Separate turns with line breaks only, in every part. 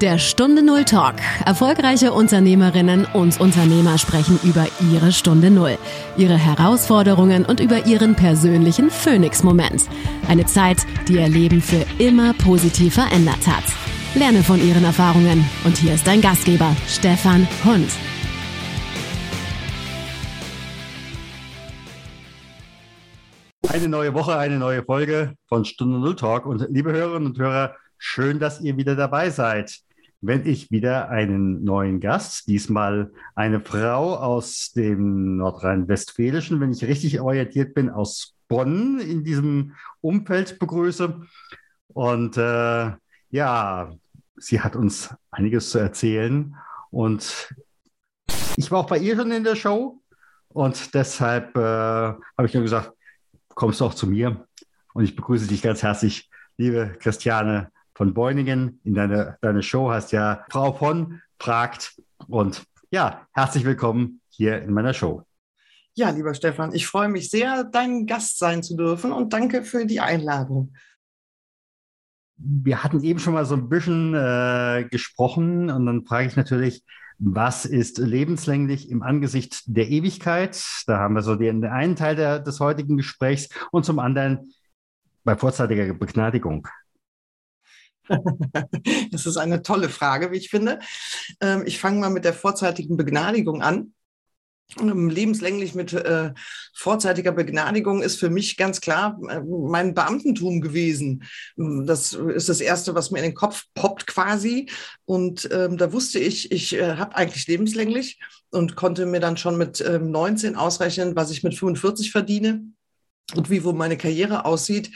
Der Stunde Null Talk. Erfolgreiche Unternehmerinnen und Unternehmer sprechen über ihre Stunde Null, ihre Herausforderungen und über ihren persönlichen Phoenix-Moment. Eine Zeit, die ihr Leben für immer positiv verändert hat. Lerne von ihren Erfahrungen. Und hier ist dein Gastgeber, Stefan Hund.
Eine neue Woche, eine neue Folge von Stunde Null Talk. Und liebe Hörerinnen und Hörer, schön, dass ihr wieder dabei seid wenn ich wieder einen neuen Gast, diesmal eine Frau aus dem Nordrhein-Westfälischen, wenn ich richtig orientiert bin, aus Bonn in diesem Umfeld begrüße. Und äh, ja, sie hat uns einiges zu erzählen. Und ich war auch bei ihr schon in der Show. Und deshalb äh, habe ich nur gesagt, kommst du auch zu mir. Und ich begrüße dich ganz herzlich, liebe Christiane von Beuningen in deine, deine Show hast ja Frau von fragt. Und ja, herzlich willkommen hier in meiner Show.
Ja, lieber Stefan, ich freue mich sehr, dein Gast sein zu dürfen und danke für die Einladung.
Wir hatten eben schon mal so ein bisschen äh, gesprochen und dann frage ich natürlich, was ist lebenslänglich im Angesicht der Ewigkeit? Da haben wir so den einen Teil der, des heutigen Gesprächs und zum anderen bei vorzeitiger Begnadigung.
Das ist eine tolle Frage, wie ich finde. Ähm, ich fange mal mit der vorzeitigen Begnadigung an. Ähm, lebenslänglich mit äh, vorzeitiger Begnadigung ist für mich ganz klar äh, mein Beamtentum gewesen. Das ist das Erste, was mir in den Kopf poppt quasi. Und ähm, da wusste ich, ich äh, habe eigentlich lebenslänglich und konnte mir dann schon mit ähm, 19 ausrechnen, was ich mit 45 verdiene und wie wo meine Karriere aussieht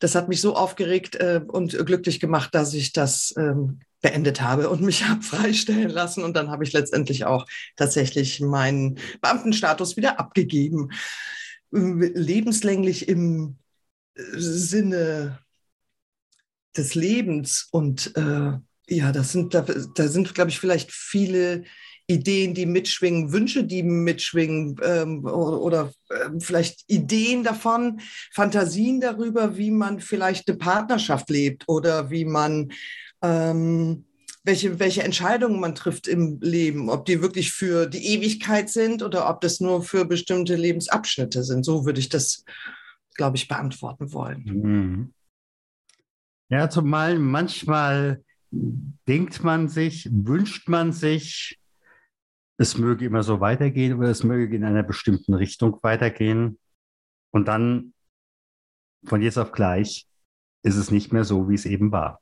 das hat mich so aufgeregt äh, und glücklich gemacht, dass ich das ähm, beendet habe und mich habe freistellen lassen. Und dann habe ich letztendlich auch tatsächlich meinen Beamtenstatus wieder abgegeben. Lebenslänglich im äh, Sinne des Lebens. Und äh, ja, das sind, da, da sind, glaube ich, vielleicht viele Ideen, die mitschwingen, Wünsche, die mitschwingen ähm, oder, äh, vielleicht Ideen davon, Fantasien darüber, wie man vielleicht eine Partnerschaft lebt oder wie man ähm, welche, welche Entscheidungen man trifft im Leben, ob die wirklich für die Ewigkeit sind oder ob das nur für bestimmte Lebensabschnitte sind. So würde ich das, glaube ich, beantworten wollen. Mhm.
Ja, zumal manchmal denkt man sich, wünscht man sich, es möge immer so weitergehen oder es möge in einer bestimmten Richtung weitergehen. Und dann von jetzt auf gleich ist es nicht mehr so, wie es eben war.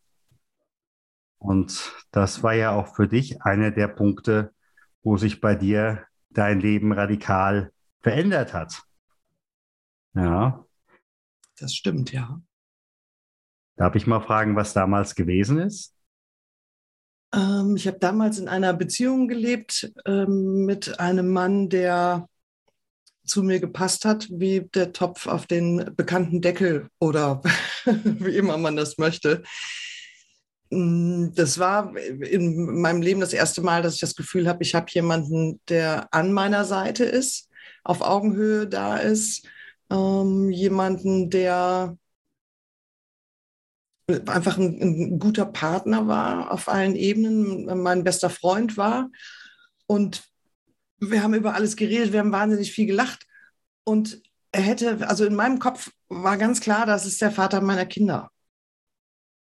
Und das war ja auch für dich einer der Punkte, wo sich bei dir dein Leben radikal verändert hat. Ja.
Das stimmt, ja.
Darf ich mal fragen, was damals gewesen ist?
Ähm, ich habe damals in einer Beziehung gelebt ähm, mit einem Mann, der zu mir gepasst hat, wie der Topf auf den bekannten Deckel oder wie immer man das möchte. Mm, das war in meinem Leben das erste Mal, dass ich das Gefühl habe, ich habe jemanden, der an meiner Seite ist, auf Augenhöhe da ist, ähm, jemanden, der einfach ein, ein, guter Partner war auf allen Ebenen, mein bester Freund war. Und wir haben über alles geredet, wir haben wahnsinnig viel gelacht. Und er hätte, also in meinem Kopf war ganz klar, das ist der Vater meiner Kinder.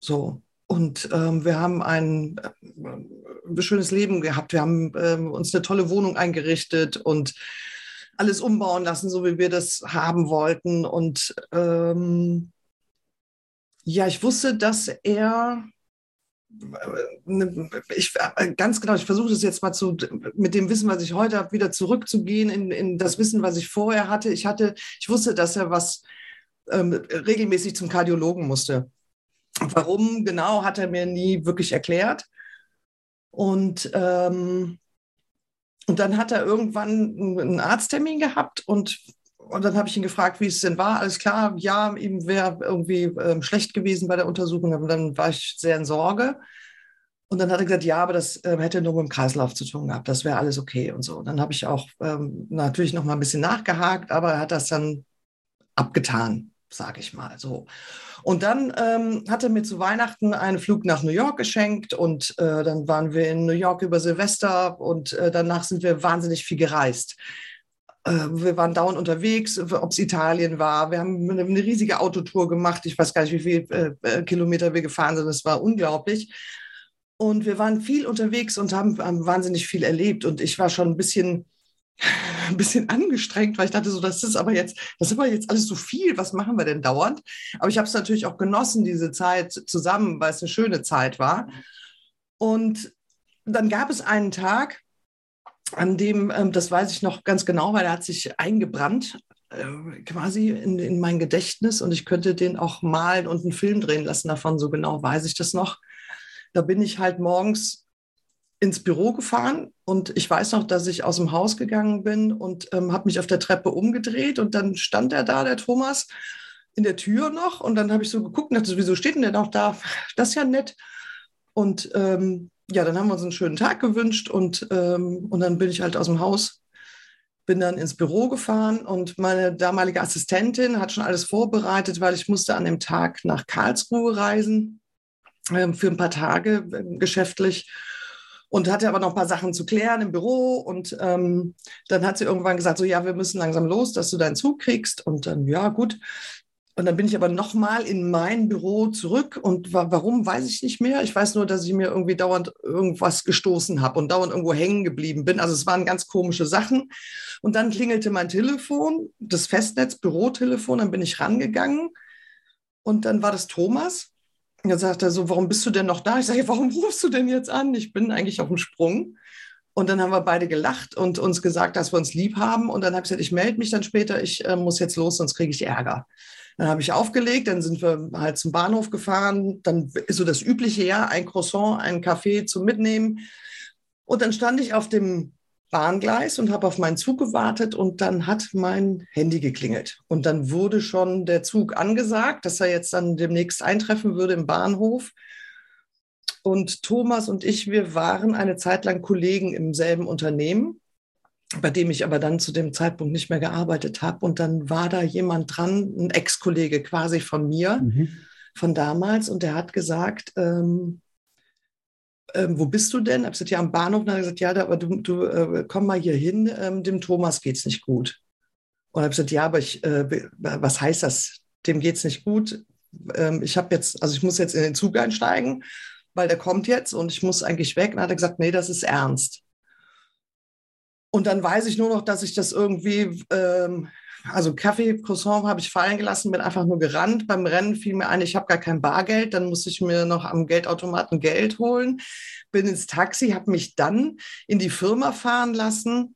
So. Und ähm, wir haben ein, ein, schönes Leben gehabt. Wir haben ähm, uns eine tolle Wohnung eingerichtet und alles umbauen lassen, so wie wir das haben wollten. Und ähm, ja, ich wusste, dass er äh, ich, äh, ganz genau, ich versuche das jetzt mal zu, mit dem Wissen, was ich heute habe, wieder zurückzugehen in, in das Wissen, was ich vorher hatte. Ich hatte, ich wusste, dass er was ähm, regelmäßig zum Kardiologen musste. Warum genau, hat er mir nie wirklich erklärt. Und, ähm, und dann hat er irgendwann einen Arzttermin gehabt und und dann habe ich ihn gefragt, wie es denn war. Alles klar, ja, ihm wäre irgendwie ähm, schlecht gewesen bei der Untersuchung. Und dann war ich sehr in Sorge. Und dann hat er gesagt, ja, aber das äh, hätte nur mit dem Kreislauf zu tun gehabt. Das wäre alles okay und so. Und dann habe ich auch ähm, natürlich noch mal ein bisschen nachgehakt, aber er hat das dann abgetan. sage ich mal so. Und dann ähm, hat er mir zu Weihnachten einen Flug nach New York geschenkt und äh, dann waren wir in New York über Silvester und äh, danach sind wir wahnsinnig viel gereist. Äh, wir waren dauernd unterwegs, ob es Italien war. Wir haben eine, eine, riesige Autotour gemacht. Ich weiß gar nicht, wie viele äh, äh, Kilometer wir gefahren sind. Das war unglaublich. Und wir waren viel unterwegs und haben, haben wahnsinnig viel erlebt. Und ich war schon ein bisschen ein bisschen angestrengt, weil ich dachte so, das ist aber jetzt, das ist aber jetzt alles so viel, was machen wir denn dauernd? Aber ich habe es natürlich auch genossen, diese Zeit zusammen, weil es eine schöne Zeit war. Und dann gab es einen Tag, an dem, ähm, das weiß ich noch ganz genau, weil er hat sich eingebrannt äh, quasi in, in mein Gedächtnis und ich könnte den auch malen und einen Film drehen lassen davon, so genau weiß ich das noch. Da bin ich halt morgens ins Büro gefahren und ich weiß noch, dass ich aus dem Haus gegangen bin und ähm, habe mich auf der Treppe umgedreht und dann stand er da, der Thomas, in der Tür noch und dann habe ich so geguckt und dachte, wieso steht denn der noch da? Das ist ja nett. Und ähm, ja, dann haben wir uns einen schönen Tag gewünscht und, ähm, und dann bin ich halt aus dem Haus, bin dann ins Büro gefahren und meine damalige Assistentin hat schon alles vorbereitet, weil ich musste an dem Tag nach Karlsruhe reisen ähm, für ein paar Tage äh, geschäftlich und hatte aber noch ein paar Sachen zu klären im Büro. Und ähm, dann hat sie irgendwann gesagt, so ja, wir müssen langsam los, dass du deinen Zug kriegst. Und dann, ja, gut. Und dann bin ich aber nochmal in mein Büro zurück und warum, weiß ich nicht mehr. Ich weiß nur, dass ich mir irgendwie dauernd irgendwas gestoßen habe und dauernd irgendwo hängen geblieben bin. Also es waren ganz komische Sachen. Und dann klingelte mein Telefon, das Festnetz, Bürotelefon, dann bin ich rangegangen und dann war das Thomas. Und dann sagt er so, warum bist du denn noch da? Ich sage, warum rufst du denn jetzt an? Ich bin eigentlich auf dem Sprung. Und dann haben wir beide gelacht und uns gesagt, dass wir uns lieb haben. Und dann habe ich gesagt, ich melde mich dann später, ich äh, muss jetzt los, sonst kriege ich Ärger. Dann habe ich aufgelegt, dann sind wir halt zum Bahnhof gefahren. Dann ist so das Übliche, ja, ein Croissant, ein Kaffee zum Mitnehmen. Und dann stand ich auf dem Bahngleis und habe auf meinen Zug gewartet und dann hat mein Handy geklingelt. Und dann wurde schon der Zug angesagt, dass er jetzt dann demnächst eintreffen würde im Bahnhof. Und Thomas und ich, wir waren eine Zeit lang Kollegen im selben Unternehmen, bei dem ich aber dann zu dem Zeitpunkt nicht mehr gearbeitet habe. Und dann war da jemand dran, ein Ex-Kollege quasi von mir, mhm. von damals, und der hat gesagt, ähm, ähm, wo bist du denn? Ich habe gesagt, ja, am Bahnhof. Und dann hat er gesagt, ja, aber du, du äh, komm mal hier hin, ähm, dem Thomas geht es nicht gut. Und habe gesagt, ja, aber ich, äh, was heißt das? Dem geht es nicht gut. Ähm, ich habe jetzt, also ich muss jetzt in den Zug einsteigen, weil der kommt jetzt und ich muss eigentlich weg. Und dann hat er gesagt, nee, das ist ernst. Und dann weiß ich nur noch, dass ich das irgendwie ähm, also Kaffee, Croissant habe ich fallen gelassen, bin einfach nur gerannt. Beim Rennen fiel mir ein, ich habe gar kein Bargeld. Dann musste ich mir noch am Geldautomaten Geld holen. Bin ins Taxi, habe mich dann in die Firma fahren lassen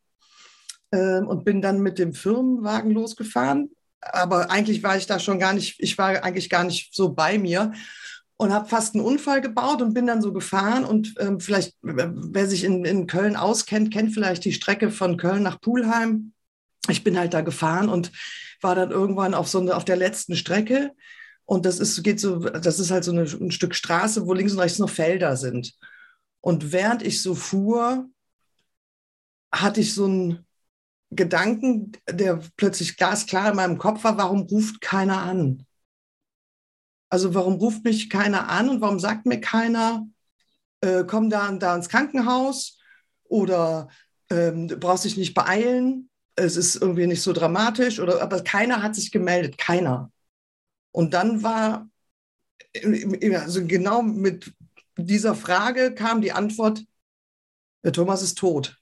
äh, und bin dann mit dem Firmenwagen losgefahren. Aber eigentlich war ich da schon gar nicht, ich war eigentlich gar nicht so bei mir und habe fast einen Unfall gebaut und bin dann so gefahren. Und ähm, vielleicht, wer sich in, in Köln auskennt, kennt vielleicht die Strecke von Köln nach Pulheim ich bin halt da gefahren und war dann irgendwann auf so eine, auf der letzten Strecke. Und das ist, geht so, das ist halt so eine, ein Stück Straße, wo links und rechts noch Felder sind. Und während ich so fuhr, hatte ich so einen Gedanken, der plötzlich glasklar in meinem Kopf war, warum ruft keiner an? Also warum ruft mich keiner an und warum sagt mir keiner, äh, komm da, da ins Krankenhaus oder ähm, du brauchst dich nicht beeilen es ist irgendwie nicht so dramatisch oder aber keiner hat sich gemeldet, keiner. Und dann war also genau mit dieser Frage kam die Antwort, der Thomas ist tot.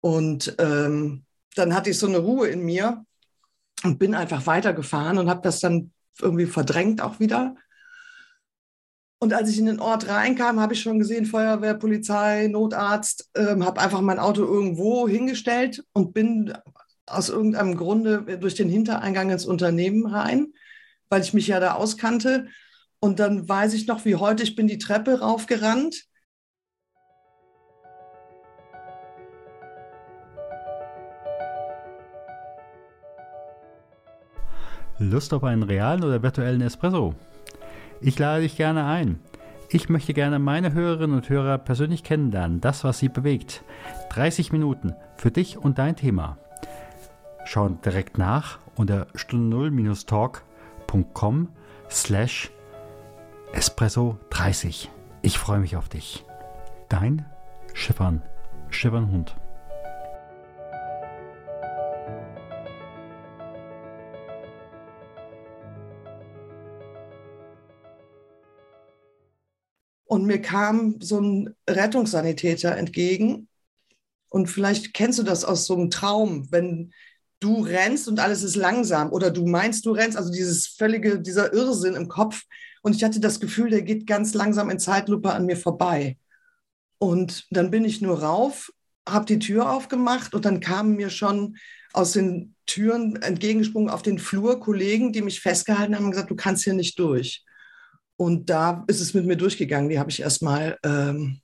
Und ähm, dann hatte ich so eine Ruhe in mir und bin einfach weitergefahren und habe das dann irgendwie verdrängt auch wieder und als ich in den Ort reinkam, habe ich schon gesehen, Feuerwehr, Polizei, Notarzt, ähm, habe einfach mein Auto irgendwo hingestellt und bin aus irgendeinem Grunde durch den Hintereingang ins Unternehmen rein, weil ich mich ja da auskannte. Und dann weiß ich noch, wie heute, ich bin die Treppe raufgerannt.
Lust auf einen realen oder virtuellen Espresso? Ich lade dich gerne ein. Ich möchte gerne meine Hörerinnen und Hörer persönlich kennenlernen, das, was sie bewegt. 30 Minuten für dich und dein Thema. schau direkt nach unter stunde0-talk.com slash espresso 30. Ich freue mich auf dich. Dein Schiffern, Schiffernhund.
Und mir kam so ein Rettungssanitäter entgegen. Und vielleicht kennst du das aus so einem Traum, wenn du rennst und alles ist langsam oder du meinst, du rennst, also dieses völlige, dieser Irrsinn im Kopf. Und ich hatte das Gefühl, der geht ganz langsam in Zeitlupe an mir vorbei. Und dann bin ich nur rauf, habe die Tür aufgemacht und dann kamen mir schon aus den Türen entgegengesprungen auf den Flur Kollegen, die mich festgehalten haben und gesagt, du kannst hier nicht durch. Und da ist es mit mir durchgegangen. Die habe ich erstmal ähm,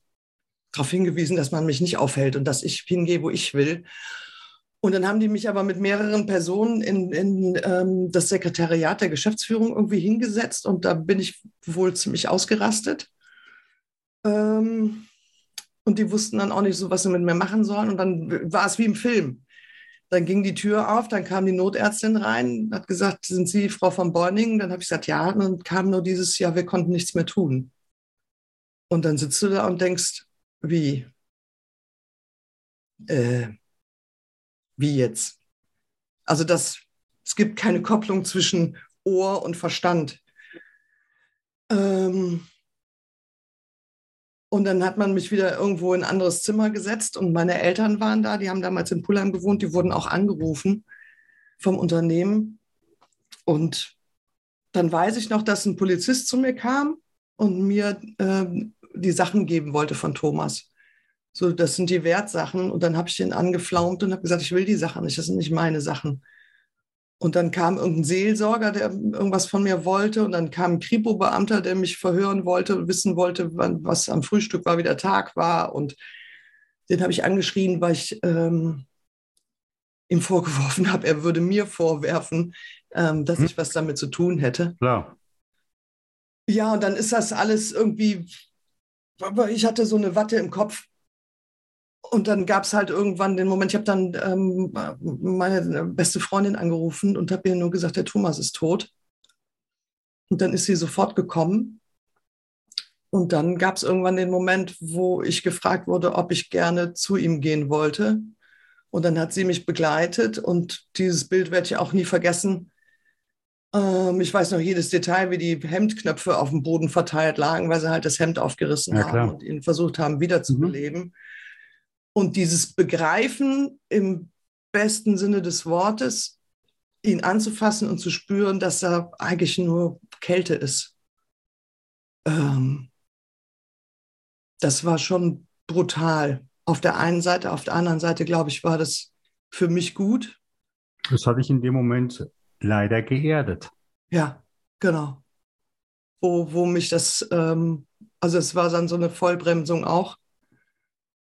darauf hingewiesen, dass man mich nicht aufhält und dass ich hingehe, wo ich will. Und dann haben die mich aber mit mehreren Personen in, in ähm, das Sekretariat der Geschäftsführung irgendwie hingesetzt und da bin ich wohl ziemlich ausgerastet. Ähm, und die wussten dann auch nicht so, was sie mit mir machen sollen. Und dann war es wie im Film. Dann ging die Tür auf, dann kam die Notärztin rein, hat gesagt, sind Sie Frau von Borning? Dann habe ich gesagt, ja. Und dann kam nur dieses, ja, wir konnten nichts mehr tun. Und dann sitzt du da und denkst, wie? Äh, wie jetzt? Also das, es gibt keine Kopplung zwischen Ohr und Verstand. Ähm, und dann hat man mich wieder irgendwo in ein anderes Zimmer gesetzt und meine Eltern waren da, die haben damals in Pullheim gewohnt, die wurden auch angerufen vom Unternehmen. Und dann weiß ich noch, dass ein Polizist zu mir kam und mir äh, die Sachen geben wollte von Thomas. So, das sind die Wertsachen. Und dann habe ich den angeflaumt und habe gesagt, ich will die Sachen nicht, das sind nicht meine Sachen. Und dann kam irgendein Seelsorger, der irgendwas von mir wollte. Und dann kam ein Kripo-Beamter, der mich verhören wollte, wissen wollte, wann, was am Frühstück war, wie der Tag war. Und den habe ich angeschrien, weil ich ähm, ihm vorgeworfen habe, er würde mir vorwerfen, ähm, dass hm. ich was damit zu tun hätte.
Klar.
Ja, und dann ist das alles irgendwie, ich hatte so eine Watte im Kopf und dann gab es halt irgendwann den Moment, ich habe dann ähm, meine beste Freundin angerufen und habe ihr nur gesagt, der Thomas ist tot. Und dann ist sie sofort gekommen. Und dann gab es irgendwann den Moment, wo ich gefragt wurde, ob ich gerne zu ihm gehen wollte. Und dann hat sie mich begleitet und dieses Bild werde ich auch nie vergessen. Ähm, ich weiß noch jedes Detail, wie die Hemdknöpfe auf dem Boden verteilt lagen, weil sie halt das Hemd aufgerissen ja, haben und ihn versucht haben, wiederzubeleben. Mhm. Und dieses Begreifen im besten Sinne des Wortes, ihn anzufassen und zu spüren, dass da eigentlich nur Kälte ist. Ähm, das war schon brutal. Auf der einen Seite, auf der anderen Seite, glaube ich, war das für mich gut.
Das hatte ich in dem Moment leider geerdet.
Ja, genau. Wo, wo mich das, ähm, also es war dann so eine Vollbremsung auch.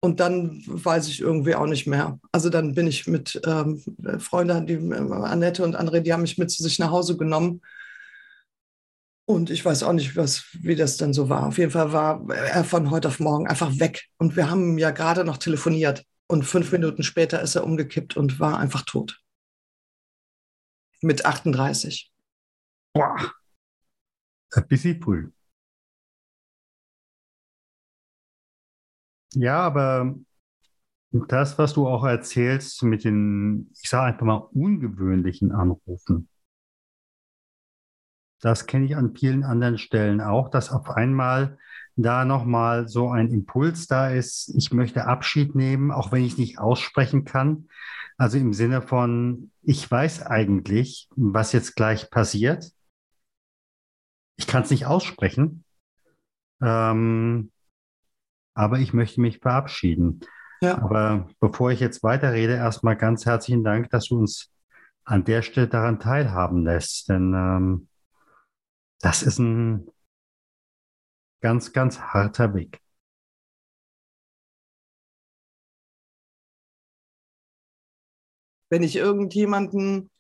Und dann weiß ich irgendwie auch nicht mehr. Also dann bin ich mit ähm, Freunden, die äh, Annette und André, die haben mich mit zu sich nach Hause genommen. Und ich weiß auch nicht, was, wie das dann so war. Auf jeden Fall war er von heute auf morgen einfach weg. Und wir haben ja gerade noch telefoniert. Und fünf Minuten später ist er umgekippt und war einfach tot. Mit 38.
Boah. Ein bisschen früh. Ja, aber das, was du auch erzählst mit den, ich sage einfach mal, ungewöhnlichen Anrufen, das kenne ich an vielen anderen Stellen auch, dass auf einmal da nochmal so ein Impuls da ist, ich möchte Abschied nehmen, auch wenn ich nicht aussprechen kann. Also im Sinne von, ich weiß eigentlich, was jetzt gleich passiert. Ich kann es nicht aussprechen. Ähm, aber ich möchte mich verabschieden. Ja. Aber bevor ich jetzt weiterrede, erstmal ganz herzlichen Dank, dass du uns an der Stelle daran teilhaben lässt. Denn ähm, das ist ein ganz, ganz harter Weg.
Wenn ich irgendjemanden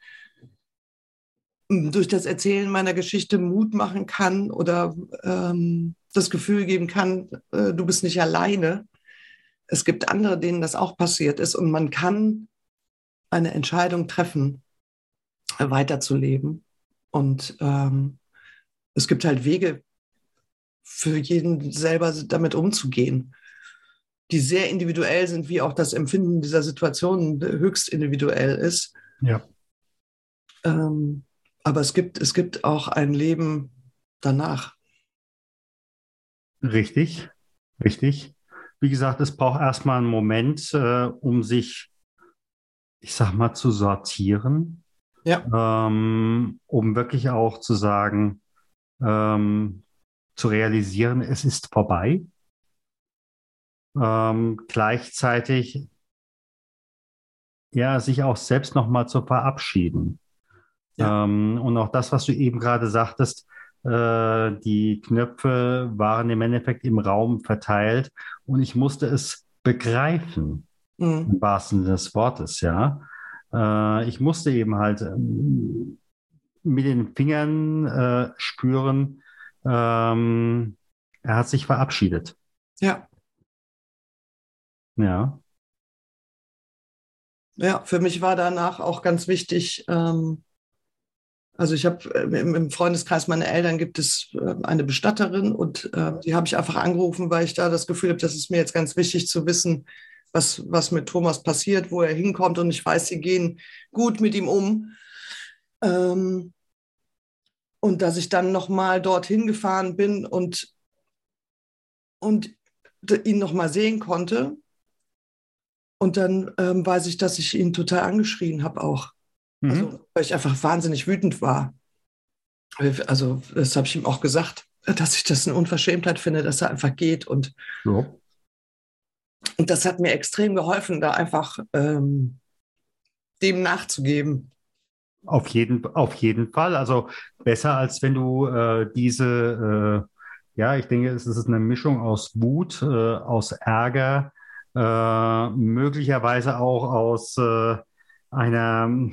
durch das Erzählen meiner Geschichte Mut machen kann oder ähm, das Gefühl geben kann, äh, du bist nicht alleine. Es gibt andere, denen das auch passiert ist und man kann eine Entscheidung treffen, weiterzuleben. Und ähm, es gibt halt Wege für jeden selber damit umzugehen, die sehr individuell sind, wie auch das Empfinden dieser Situation höchst individuell ist.
Ja.
Ähm, aber es gibt, es gibt auch ein Leben danach.
Richtig, richtig. Wie gesagt, es braucht erstmal einen Moment, äh, um sich, ich sag mal, zu sortieren.
Ja.
Ähm, um wirklich auch zu sagen, ähm, zu realisieren, es ist vorbei. Ähm, gleichzeitig ja, sich auch selbst nochmal zu verabschieden. Ja. Ähm, und auch das, was du eben gerade sagtest, äh, die Knöpfe waren im Endeffekt im Raum verteilt und ich musste es begreifen, mhm. im wahrsten Sinne des Wortes, ja. Äh, ich musste eben halt ähm, mit den Fingern äh, spüren, ähm, er hat sich verabschiedet.
Ja.
Ja.
Ja, für mich war danach auch ganz wichtig, ähm, also ich habe äh, im Freundeskreis meiner Eltern gibt es äh, eine Bestatterin und äh, die habe ich einfach angerufen, weil ich da das Gefühl habe, das ist mir jetzt ganz wichtig zu wissen, was, was mit Thomas passiert, wo er hinkommt und ich weiß, sie gehen gut mit ihm um. Ähm, und dass ich dann nochmal dorthin gefahren bin und, und ihn nochmal sehen konnte. Und dann ähm, weiß ich, dass ich ihn total angeschrien habe auch. Mhm. Also, weil ich einfach wahnsinnig wütend war. Also, das habe ich ihm auch gesagt, dass ich das eine Unverschämtheit finde, dass er einfach geht. Und, ja. und das hat mir extrem geholfen, da einfach ähm, dem nachzugeben.
Auf jeden, auf jeden Fall. Also besser, als wenn du äh, diese, äh, ja, ich denke, es ist eine Mischung aus Wut, äh, aus Ärger, äh, möglicherweise auch aus äh, einer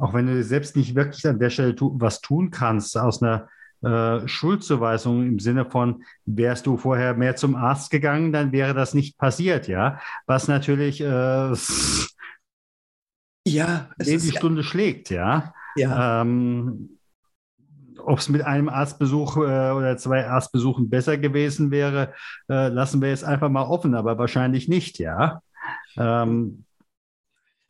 auch wenn du selbst nicht wirklich an der Stelle tu was tun kannst, aus einer äh, Schuldzuweisung im Sinne von, wärst du vorher mehr zum Arzt gegangen, dann wäre das nicht passiert, ja. Was natürlich äh,
ja,
es ist die Stunde schlägt, ja.
ja.
Ähm, ob es mit einem Arztbesuch äh, oder zwei Arztbesuchen besser gewesen wäre, äh, lassen wir jetzt einfach mal offen, aber wahrscheinlich nicht, ja. Ähm,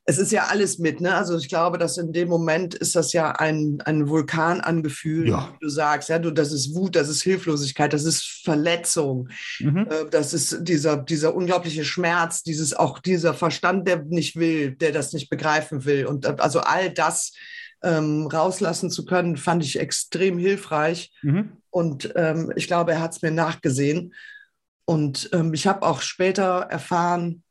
es ist ja alles mit, ne? Also ich glaube, dass in dem Moment ist das ja ein, ein Vulkan angefühlt,
ja.
wie du sagst, ja, du, das ist Wut, das ist Hilflosigkeit, das ist Verletzung, mhm. äh, das ist dieser, dieser unglaubliche Schmerz, dieses auch dieser Verstand, der nicht will, der das nicht begreifen will. Und äh, also all das ähm, rauslassen zu können, fand ich extrem hilfreich. Mhm. Und ähm, ich glaube, er hat es mir nachgesehen. Und ähm, ich habe auch später erfahren,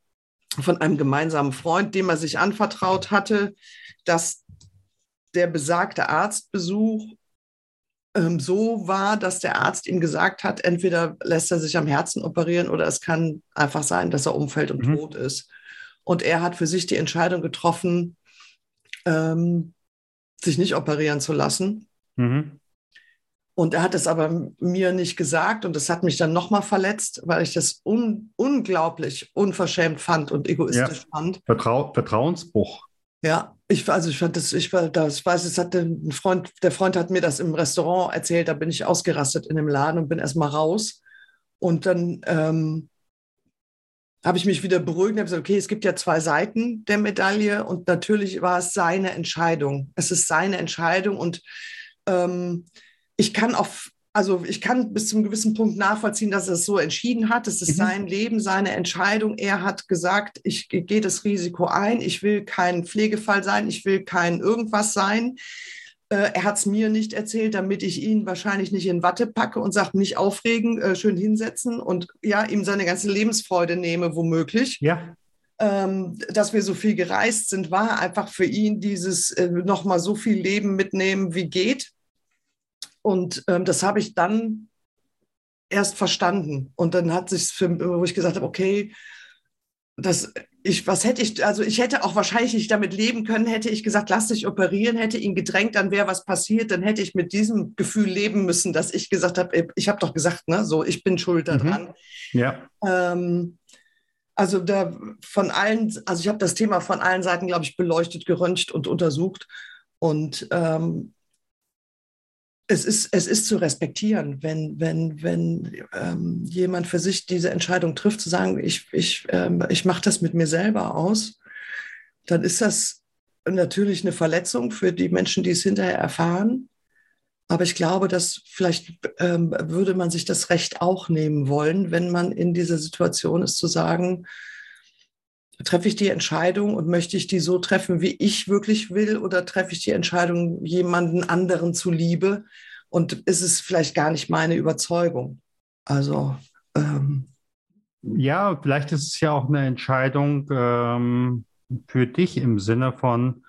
von einem gemeinsamen Freund, dem er sich anvertraut hatte, dass der besagte Arztbesuch ähm, so war, dass der Arzt ihm gesagt hat, entweder lässt er sich am Herzen operieren oder es kann einfach sein, dass er umfällt und mhm. tot ist. Und er hat für sich die Entscheidung getroffen, ähm, sich nicht operieren zu lassen. Mhm. Und er hat es aber mir nicht gesagt und das hat mich dann nochmal verletzt, weil ich das un unglaublich unverschämt fand und egoistisch ja. fand.
Vertrau Vertrauensbruch.
Ja, ich, also ich fand das, ich das weiß, es hatte ein Freund, der Freund hat mir das im Restaurant erzählt, da bin ich ausgerastet in dem Laden und bin erstmal raus. Und dann ähm, habe ich mich wieder beruhigt und habe gesagt, okay, es gibt ja zwei Seiten der Medaille und natürlich war es seine Entscheidung. Es ist seine Entscheidung und ähm, ich kann auf, also ich kann bis zum gewissen Punkt nachvollziehen, dass er es so entschieden hat. Es ist mhm. sein Leben, seine Entscheidung. Er hat gesagt, ich gehe das Risiko ein. Ich will kein Pflegefall sein. Ich will kein irgendwas sein. Äh, er hat es mir nicht erzählt, damit ich ihn wahrscheinlich nicht in Watte packe und sage, nicht aufregen, äh, schön hinsetzen und ja, ihm seine ganze Lebensfreude nehme, womöglich.
Ja.
Ähm, dass wir so viel gereist sind, war einfach für ihn dieses äh, nochmal so viel Leben mitnehmen, wie geht. Und ähm, das habe ich dann erst verstanden. Und dann hat sich für, wo ich gesagt habe, okay, das, ich, was hätte ich, also ich hätte auch wahrscheinlich nicht damit leben können, hätte ich gesagt, lass dich operieren, hätte ihn gedrängt, dann wäre was passiert, dann hätte ich mit diesem Gefühl leben müssen, dass ich gesagt habe, ich habe doch gesagt, ne, so, ich bin schuld daran.
Mhm. Ja.
Ähm, Also da von allen, also ich habe das Thema von allen Seiten, glaube ich, beleuchtet, geröntgt und untersucht. Und ähm, es ist, es ist zu respektieren, wenn, wenn, wenn ähm, jemand für sich diese Entscheidung trifft, zu sagen, ich, ich, ähm, ich mache das mit mir selber aus, dann ist das natürlich eine Verletzung für die Menschen, die es hinterher erfahren. Aber ich glaube, dass vielleicht ähm, würde man sich das Recht auch nehmen wollen, wenn man in dieser Situation ist, zu sagen, treffe ich die Entscheidung und möchte ich die so treffen, wie ich wirklich will, oder treffe ich die Entscheidung jemanden anderen zuliebe und ist es vielleicht gar nicht meine Überzeugung. Also ähm,
ja, vielleicht ist es ja auch eine Entscheidung ähm, für dich im Sinne von,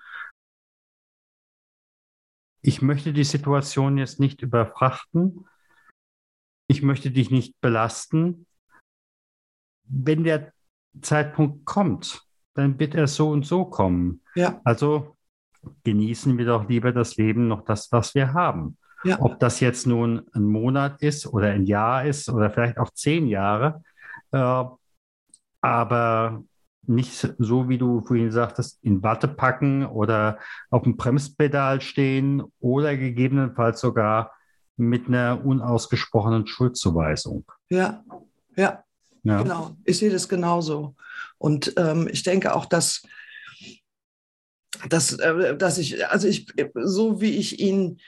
ich möchte die Situation jetzt nicht überfrachten, ich möchte dich nicht belasten. Wenn der Zeitpunkt kommt, dann wird er so und so kommen.
Ja.
Also genießen wir doch lieber das Leben noch das, was wir haben. Ja. Ob das jetzt nun ein Monat ist oder ein Jahr ist oder vielleicht auch zehn Jahre. Äh, aber nicht so, wie du vorhin sagtest, in Watte packen oder auf dem Bremspedal stehen oder gegebenenfalls sogar mit einer unausgesprochenen Schuldzuweisung.
Ja, ja, ja. genau. Ich sehe das genauso. Und ähm, ich denke auch, dass, dass, äh, dass ich, also ich, so wie ich ihn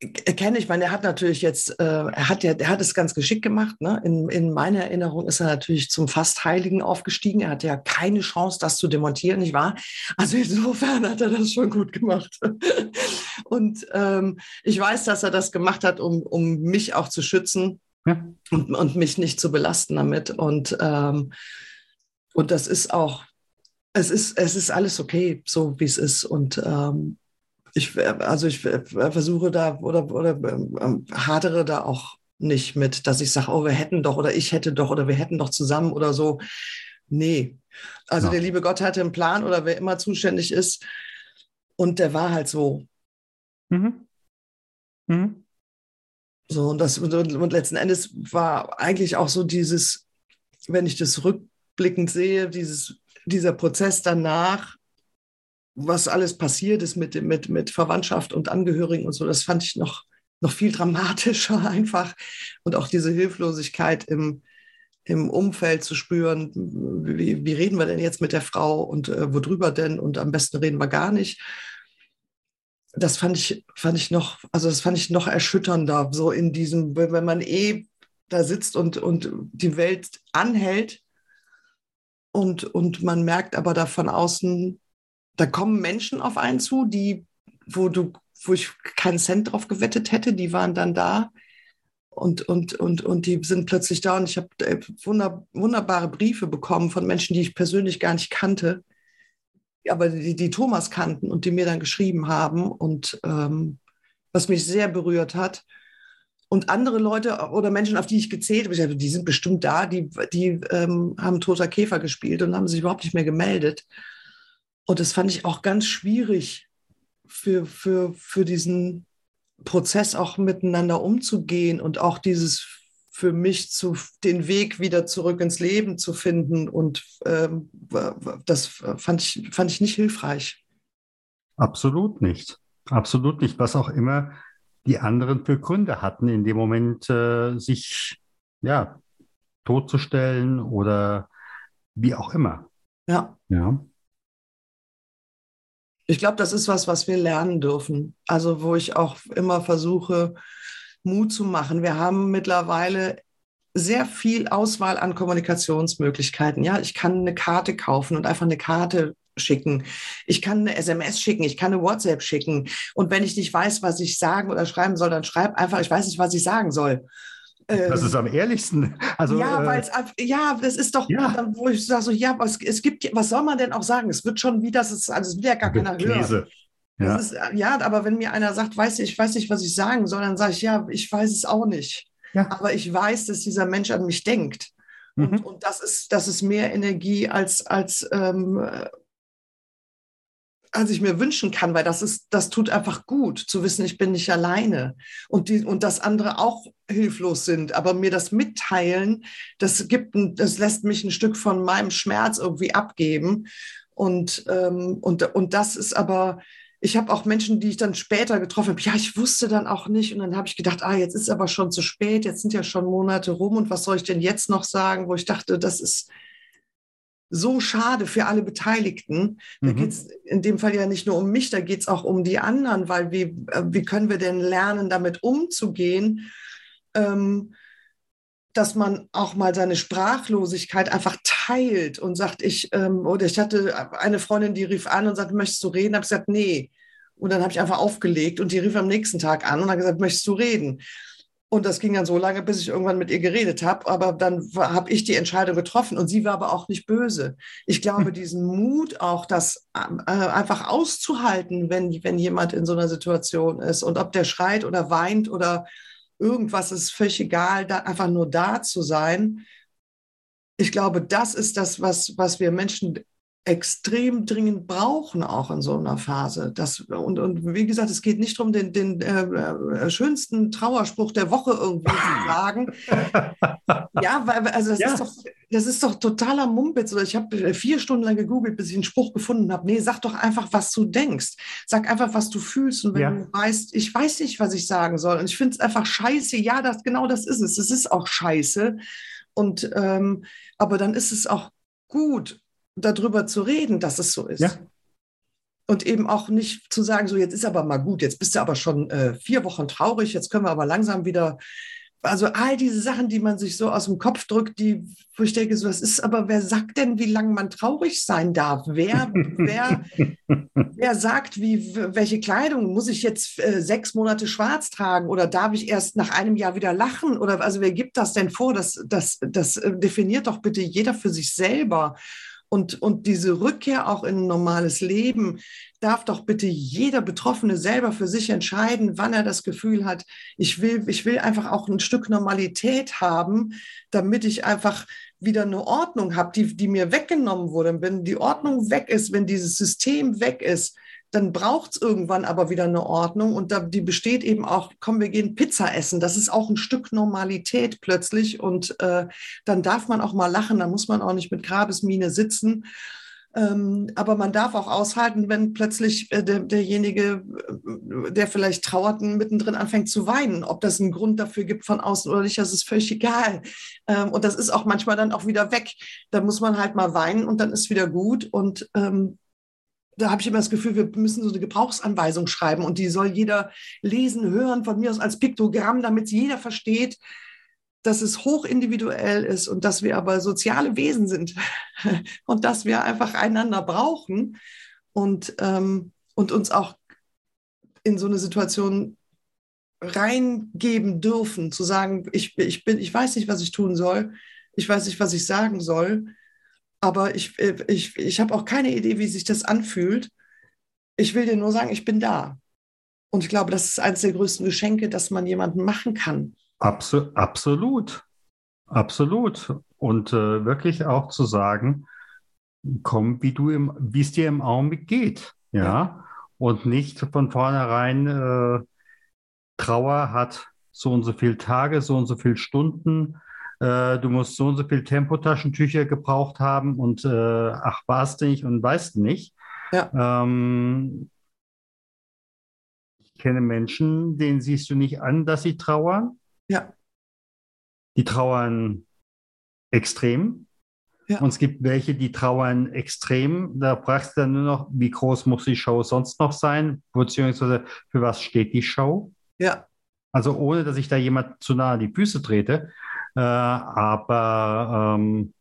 kenne ich, meine, er hat natürlich jetzt, äh, er hat ja, er hat es ganz geschickt gemacht. Ne? In, in meiner Erinnerung ist er natürlich zum fast Heiligen aufgestiegen. Er hatte ja keine Chance, das zu demontieren, nicht wahr? Also insofern hat er das schon gut gemacht. und ähm, ich weiß, dass er das gemacht hat, um, um mich auch zu schützen ja. und, und mich nicht zu belasten damit. Und, ähm, und das ist auch, es ist, es ist alles okay, so wie es ist. Und ähm, ich, also ich versuche da oder, oder ähm, hadere da auch nicht mit, dass ich sage, oh, wir hätten doch oder ich hätte doch oder wir hätten doch zusammen oder so. Nee. Also ja. der liebe Gott hatte einen Plan oder wer immer zuständig ist. Und der war halt so. Mhm. Mhm. So, und das, und letzten Endes war eigentlich auch so dieses, wenn ich das rückblickend sehe, dieses, dieser Prozess danach, was alles passiert ist mit, mit, mit Verwandtschaft und Angehörigen und so, das fand ich noch, noch viel dramatischer einfach. Und auch diese Hilflosigkeit im, im Umfeld zu spüren, wie, wie reden wir denn jetzt mit der Frau und äh, worüber denn und am besten reden wir gar nicht. Das fand ich, fand ich noch, also das fand ich noch erschütternder, so in diesem, wenn man eh da sitzt und, und die Welt anhält und, und man merkt aber da von außen, da kommen Menschen auf einen zu, die, wo du, wo ich keinen Cent drauf gewettet hätte, die waren dann da und, und, und, und die sind plötzlich da. Und ich habe äh, wunder, wunderbare Briefe bekommen von Menschen, die ich persönlich gar nicht kannte, aber die, die Thomas kannten und die mir dann geschrieben haben und ähm, was mich sehr berührt hat. Und andere Leute oder Menschen, auf die ich gezählt habe, die sind bestimmt da, die, die ähm, haben Toter Käfer gespielt und haben sich überhaupt nicht mehr gemeldet. Und das fand ich auch ganz schwierig für, für, für diesen Prozess auch miteinander umzugehen und auch dieses für mich zu den Weg wieder zurück ins Leben zu finden. Und ähm, das fand ich, fand ich nicht hilfreich.
Absolut nicht. Absolut nicht. Was auch immer die anderen für Gründe hatten, in dem Moment äh, sich ja, totzustellen oder wie auch immer.
Ja.
Ja.
Ich glaube, das ist was, was wir lernen dürfen. Also wo ich auch immer versuche, Mut zu machen. Wir haben mittlerweile sehr viel Auswahl an Kommunikationsmöglichkeiten. Ja, ich kann eine Karte kaufen und einfach eine Karte schicken. Ich kann eine SMS schicken, ich kann eine WhatsApp schicken. Und wenn ich nicht weiß, was ich sagen oder schreiben soll, dann schreib einfach, ich weiß nicht, was ich sagen soll.
Das ist am ehrlichsten. Also,
ja, äh, weil ja, das ist doch, ja. wo ich sage so, ja, was, es gibt, was soll man denn auch sagen? Es wird schon wie das ist, also es will ja gar keiner hören. Ja. Ist, ja, aber wenn mir einer sagt, weiß ich, ich weiß nicht, was ich sagen soll, dann sage ich, ja, ich weiß es auch nicht. Ja. Aber ich weiß, dass dieser Mensch an mich denkt. Mhm. Und, und, das ist, das ist mehr Energie als, als ähm, als ich mir wünschen kann, weil das ist, das tut einfach gut, zu wissen, ich bin nicht alleine und die, und dass andere auch hilflos sind. Aber mir das mitteilen, das gibt, ein, das lässt mich ein Stück von meinem Schmerz irgendwie abgeben. Und, ähm, und, und das ist aber, ich habe auch Menschen, die ich dann später getroffen habe, ja, ich wusste dann auch nicht. Und dann habe ich gedacht, ah, jetzt ist aber schon zu spät, jetzt sind ja schon Monate rum und was soll ich denn jetzt noch sagen, wo ich dachte, das ist so schade für alle Beteiligten. Da mhm. geht es in dem Fall ja nicht nur um mich, da geht es auch um die anderen, weil wie, äh, wie können wir denn lernen, damit umzugehen? Ähm, dass man auch mal seine Sprachlosigkeit einfach teilt und sagt, ich, ähm, oder ich hatte eine Freundin, die rief an und sagte, möchtest du reden? Habe gesagt, nee. Und dann habe ich einfach aufgelegt und die rief am nächsten Tag an und hat gesagt, möchtest du reden? Und das ging dann so lange, bis ich irgendwann mit ihr geredet habe. Aber dann habe ich die Entscheidung getroffen und sie war aber auch nicht böse. Ich glaube, hm. diesen Mut auch, das äh, einfach auszuhalten, wenn, wenn jemand in so einer Situation ist und ob der schreit oder weint oder irgendwas ist völlig egal, da einfach nur da zu sein. Ich glaube, das ist das, was, was wir Menschen extrem dringend brauchen, auch in so einer Phase. Das, und, und wie gesagt, es geht nicht darum, den, den äh, äh schönsten Trauerspruch der Woche irgendwie zu sagen. ja, weil also das, ja. Ist doch, das ist doch totaler Mumpitz. Ich habe äh, vier Stunden lang gegoogelt, bis ich einen Spruch gefunden habe. Nee, sag doch einfach, was du denkst. Sag einfach, was du fühlst. Und wenn ja. du weißt, ich weiß nicht, was ich sagen soll. Und ich finde es einfach scheiße. Ja, das, genau das ist es. Es ist auch scheiße. Und ähm, aber dann ist es auch gut darüber zu reden, dass es so ist. Ja. Und eben auch nicht zu sagen, so jetzt ist aber mal gut, jetzt bist du aber schon äh, vier Wochen traurig, jetzt können wir aber langsam wieder. Also all diese Sachen, die man sich so aus dem Kopf drückt, die, wo ich denke, so, das ist aber, wer sagt denn, wie lange man traurig sein darf? Wer, wer, wer sagt, wie, welche Kleidung muss ich jetzt äh, sechs Monate schwarz tragen oder darf ich erst nach einem Jahr wieder lachen? Oder also wer gibt das denn vor? Das, das, das äh, definiert doch bitte jeder für sich selber. Und, und diese Rückkehr auch in ein normales Leben darf doch bitte jeder Betroffene selber für sich entscheiden, wann er das Gefühl hat, ich will, ich will einfach auch ein Stück Normalität haben, damit ich einfach wieder eine Ordnung habe, die, die mir weggenommen wurde. Wenn die Ordnung weg ist, wenn dieses System weg ist, dann braucht es irgendwann aber wieder eine Ordnung und da, die besteht eben auch, komm, wir gehen Pizza essen. Das ist auch ein Stück Normalität plötzlich und äh, dann darf man auch mal lachen, da muss man auch nicht mit Grabesmine sitzen. Ähm, aber man darf auch aushalten, wenn plötzlich äh, der, derjenige, äh, der vielleicht trauert, mittendrin anfängt zu weinen. Ob das einen Grund dafür gibt von außen oder nicht, das ist völlig egal. Ähm, und das ist auch manchmal dann auch wieder weg. Da muss man halt mal weinen und dann ist wieder gut. Und ähm, da habe ich immer das Gefühl, wir müssen so eine Gebrauchsanweisung schreiben und die soll jeder lesen, hören, von mir aus als Piktogramm, damit jeder versteht, dass es hochindividuell ist und dass wir aber soziale Wesen sind und dass wir einfach einander brauchen und, ähm, und uns auch in so eine Situation reingeben dürfen, zu sagen, ich, ich, bin, ich weiß nicht, was ich tun soll, ich weiß nicht, was ich sagen soll, aber ich, äh, ich, ich habe auch keine Idee, wie sich das anfühlt. Ich will dir nur sagen, ich bin da. Und ich glaube, das ist eines der größten Geschenke, dass man jemanden machen kann.
Absol absolut. Absolut. Und äh, wirklich auch zu sagen, komm, wie du im, wie es dir im Augenblick geht. Ja. ja. Und nicht von vornherein äh, Trauer hat so und so viele Tage, so und so viele Stunden äh, du musst so und so viel Tempotaschentücher gebraucht haben und äh, ach, warst du nicht und weißt nicht. Ja. Ähm, ich kenne Menschen, denen siehst du nicht an, dass sie trauern.
Ja.
Die trauern extrem. Ja. Und es gibt welche, die trauern extrem. Da fragst du dann nur noch, wie groß muss die Show sonst noch sein? Beziehungsweise für was steht die Show?
Ja.
Also ohne, dass ich da jemand zu nahe die Füße trete. Äh, aber ähm,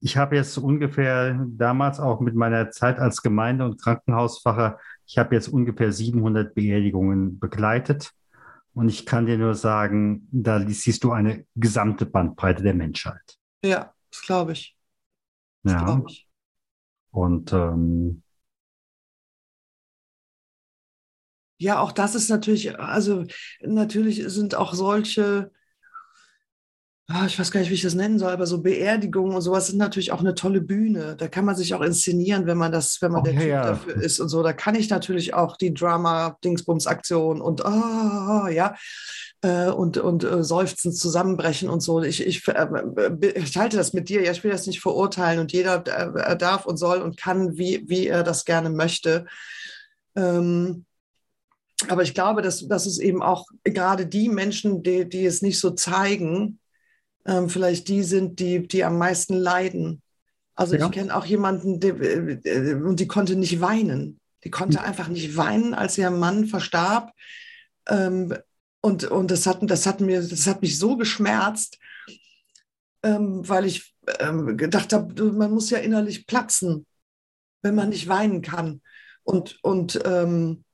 ich habe jetzt ungefähr damals auch mit meiner Zeit als Gemeinde- und Krankenhausfacher, ich habe jetzt ungefähr 700 Beerdigungen begleitet. Und ich kann dir nur sagen, da siehst du eine gesamte Bandbreite der Menschheit.
Ja, das glaube ich. Das
ja. Glaub ich. Und ähm,
Ja, auch das ist natürlich, also natürlich sind auch solche ah, ich weiß gar nicht, wie ich das nennen soll, aber so Beerdigungen und sowas sind natürlich auch eine tolle Bühne. Da kann man sich auch inszenieren, wenn man das, wenn man
Oh,
der
ja,
Typ
ja.
dafür ist und so. Da kann ich natürlich auch die Drama-Dingsbums-Aktion und ah, ja. äh, Und, und äh, seufzend zusammenbrechen und so. Ich, ich, äh, ich halte das mit dir, ja, ich will das nicht verurteilen und jeder äh, darf und soll und kann, wie, wie er das gerne möchte. Ähm, aber ich glaube, dass, dass es eben auch gerade die Menschen, die, die es nicht so zeigen, ähm, vielleicht die sind, die, die am meisten leiden. Also
Ja.
ich kenne auch jemanden, die, äh, und die konnte nicht weinen. Die konnte
Hm.
einfach nicht weinen, als ihr Mann verstarb. Ähm, und und das, hat, das, hat mir, das hat mich so geschmerzt, ähm, weil ich ähm, gedacht habe, man muss ja innerlich platzen, wenn man nicht weinen kann. Und, und, ähm,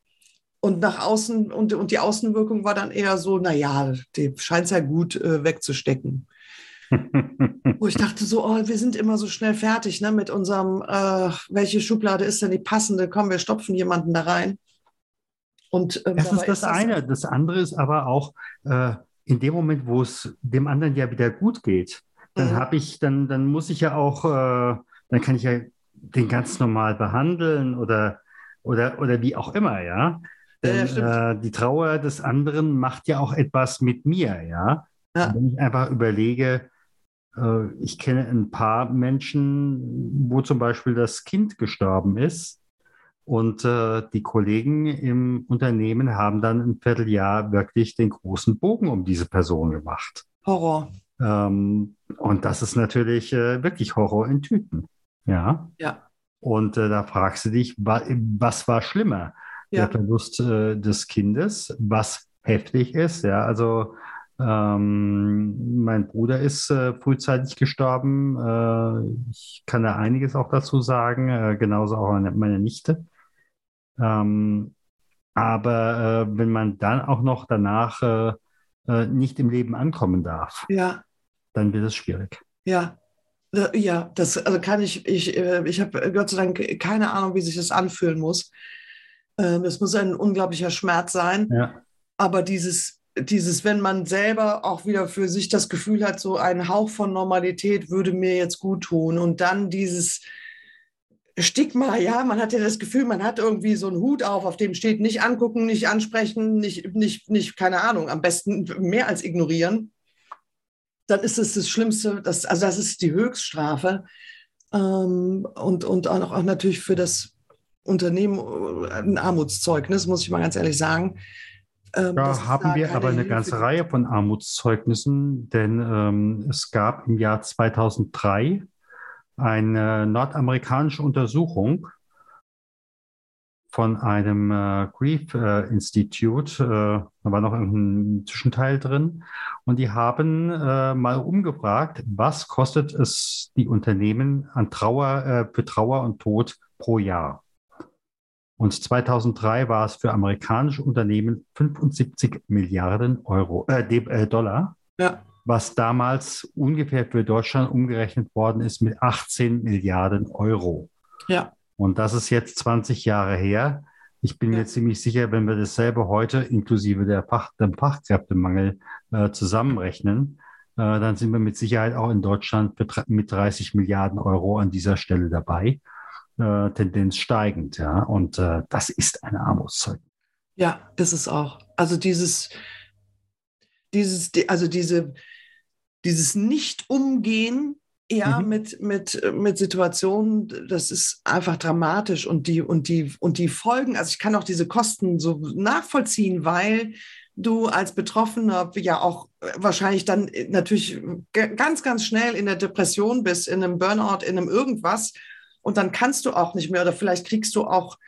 und nach außen, und, und die Außenwirkung war dann eher so, naja, die scheint es ja gut äh, wegzustecken. Wo ich dachte so, oh, wir sind immer so schnell fertig ne, mit unserem, äh, welche Schublade ist denn die passende? Komm, wir stopfen jemanden da rein. Und ähm,
Das ist das
das-
eine. Das andere ist aber auch äh, in dem Moment, wo es dem anderen ja wieder gut geht, dann
Mhm.
habe ich, dann, dann muss ich ja auch, äh, dann kann ich ja den ganz normal behandeln oder, oder, oder wie auch immer, ja.
Ja, ja,
Denn
stimmt.
äh, die Trauer des anderen macht ja auch etwas mit mir, ja.
Ja.
Wenn ich einfach überlege, ich kenne ein paar Menschen, wo zum Beispiel das Kind gestorben ist. Und äh, die Kollegen im Unternehmen haben dann ein Vierteljahr wirklich den großen Bogen um diese Person gemacht.
Horror.
Ähm, und das ist natürlich äh, wirklich Horror in Tüten. Ja.
Ja.
Und äh, da fragst du dich, wa was war schlimmer?
Ja.
Der Verlust äh, des Kindes, was heftig ist. Ja, also ähm, mein Bruder ist äh, frühzeitig gestorben. Äh, ich kann da einiges auch dazu sagen, äh, genauso auch meine, meine Nichte. Ähm, aber äh, wenn man dann auch noch danach äh, äh, nicht im Leben ankommen darf,
Ja,
dann wird es schwierig.
ja. Ja, das also kann ich, ich, ich habe Gott sei Dank keine Ahnung, wie sich das anfühlen muss. Ähm, Das muss ein unglaublicher Schmerz sein.
Ja.
Aber dieses, dieses, wenn man selber auch wieder für sich das Gefühl hat, so ein Hauch von Normalität würde mir jetzt gut tun und dann dieses Stigma, ja, man hat ja das Gefühl, man hat irgendwie so einen Hut auf, auf dem steht nicht angucken, nicht ansprechen, nicht, nicht, nicht, keine Ahnung, am besten mehr als ignorieren. Dann ist es das Schlimmste, das, also das ist die Höchststrafe. Ähm, und, und auch, auch natürlich für das Unternehmen äh, ein Armutszeugnis, muss ich mal ganz ehrlich sagen. Ähm,
Da haben wir
keine
aber eine
Hilfe
ganze. Reihe von Armutszeugnissen, denn ähm, es gab im Jahr 2003 eine nordamerikanische Untersuchung von einem äh, Grief äh, Institute, äh, da war noch ein Zwischenteil drin, und die haben äh, mal umgefragt, was kostet es die Unternehmen an Trauer, äh, für Trauer und Tod pro Jahr. Und 2003 war es für amerikanische Unternehmen 75 Milliarden Euro, äh, äh, Dollar,
Ja,
was damals ungefähr für Deutschland umgerechnet worden ist mit 18 Milliarden Euro.
ja,
Und das ist jetzt 20 Jahre her. Ich bin
Ja.
mir ziemlich sicher, wenn wir dasselbe heute inklusive der Fach, dem Fachkräftemangel äh, zusammenrechnen, äh, dann sind wir mit Sicherheit auch in Deutschland mit 30 Milliarden Euro an dieser Stelle dabei. Äh, Tendenz steigend, ja. Und äh, das ist ein Armutszeugnis.
ja, das ist auch. Also dieses, dieses, die- also diese, dieses Nicht-Umgehen ja,
Mhm.
mit, mit, mit Situationen, das ist einfach dramatisch und die, und die, und die Folgen, also ich kann auch diese Kosten so nachvollziehen, weil du als Betroffener ja auch wahrscheinlich dann natürlich g- ganz, ganz schnell in der Depression bist, in einem Burnout, in einem irgendwas. Und dann kannst du auch nicht mehr oder vielleicht kriegst du auch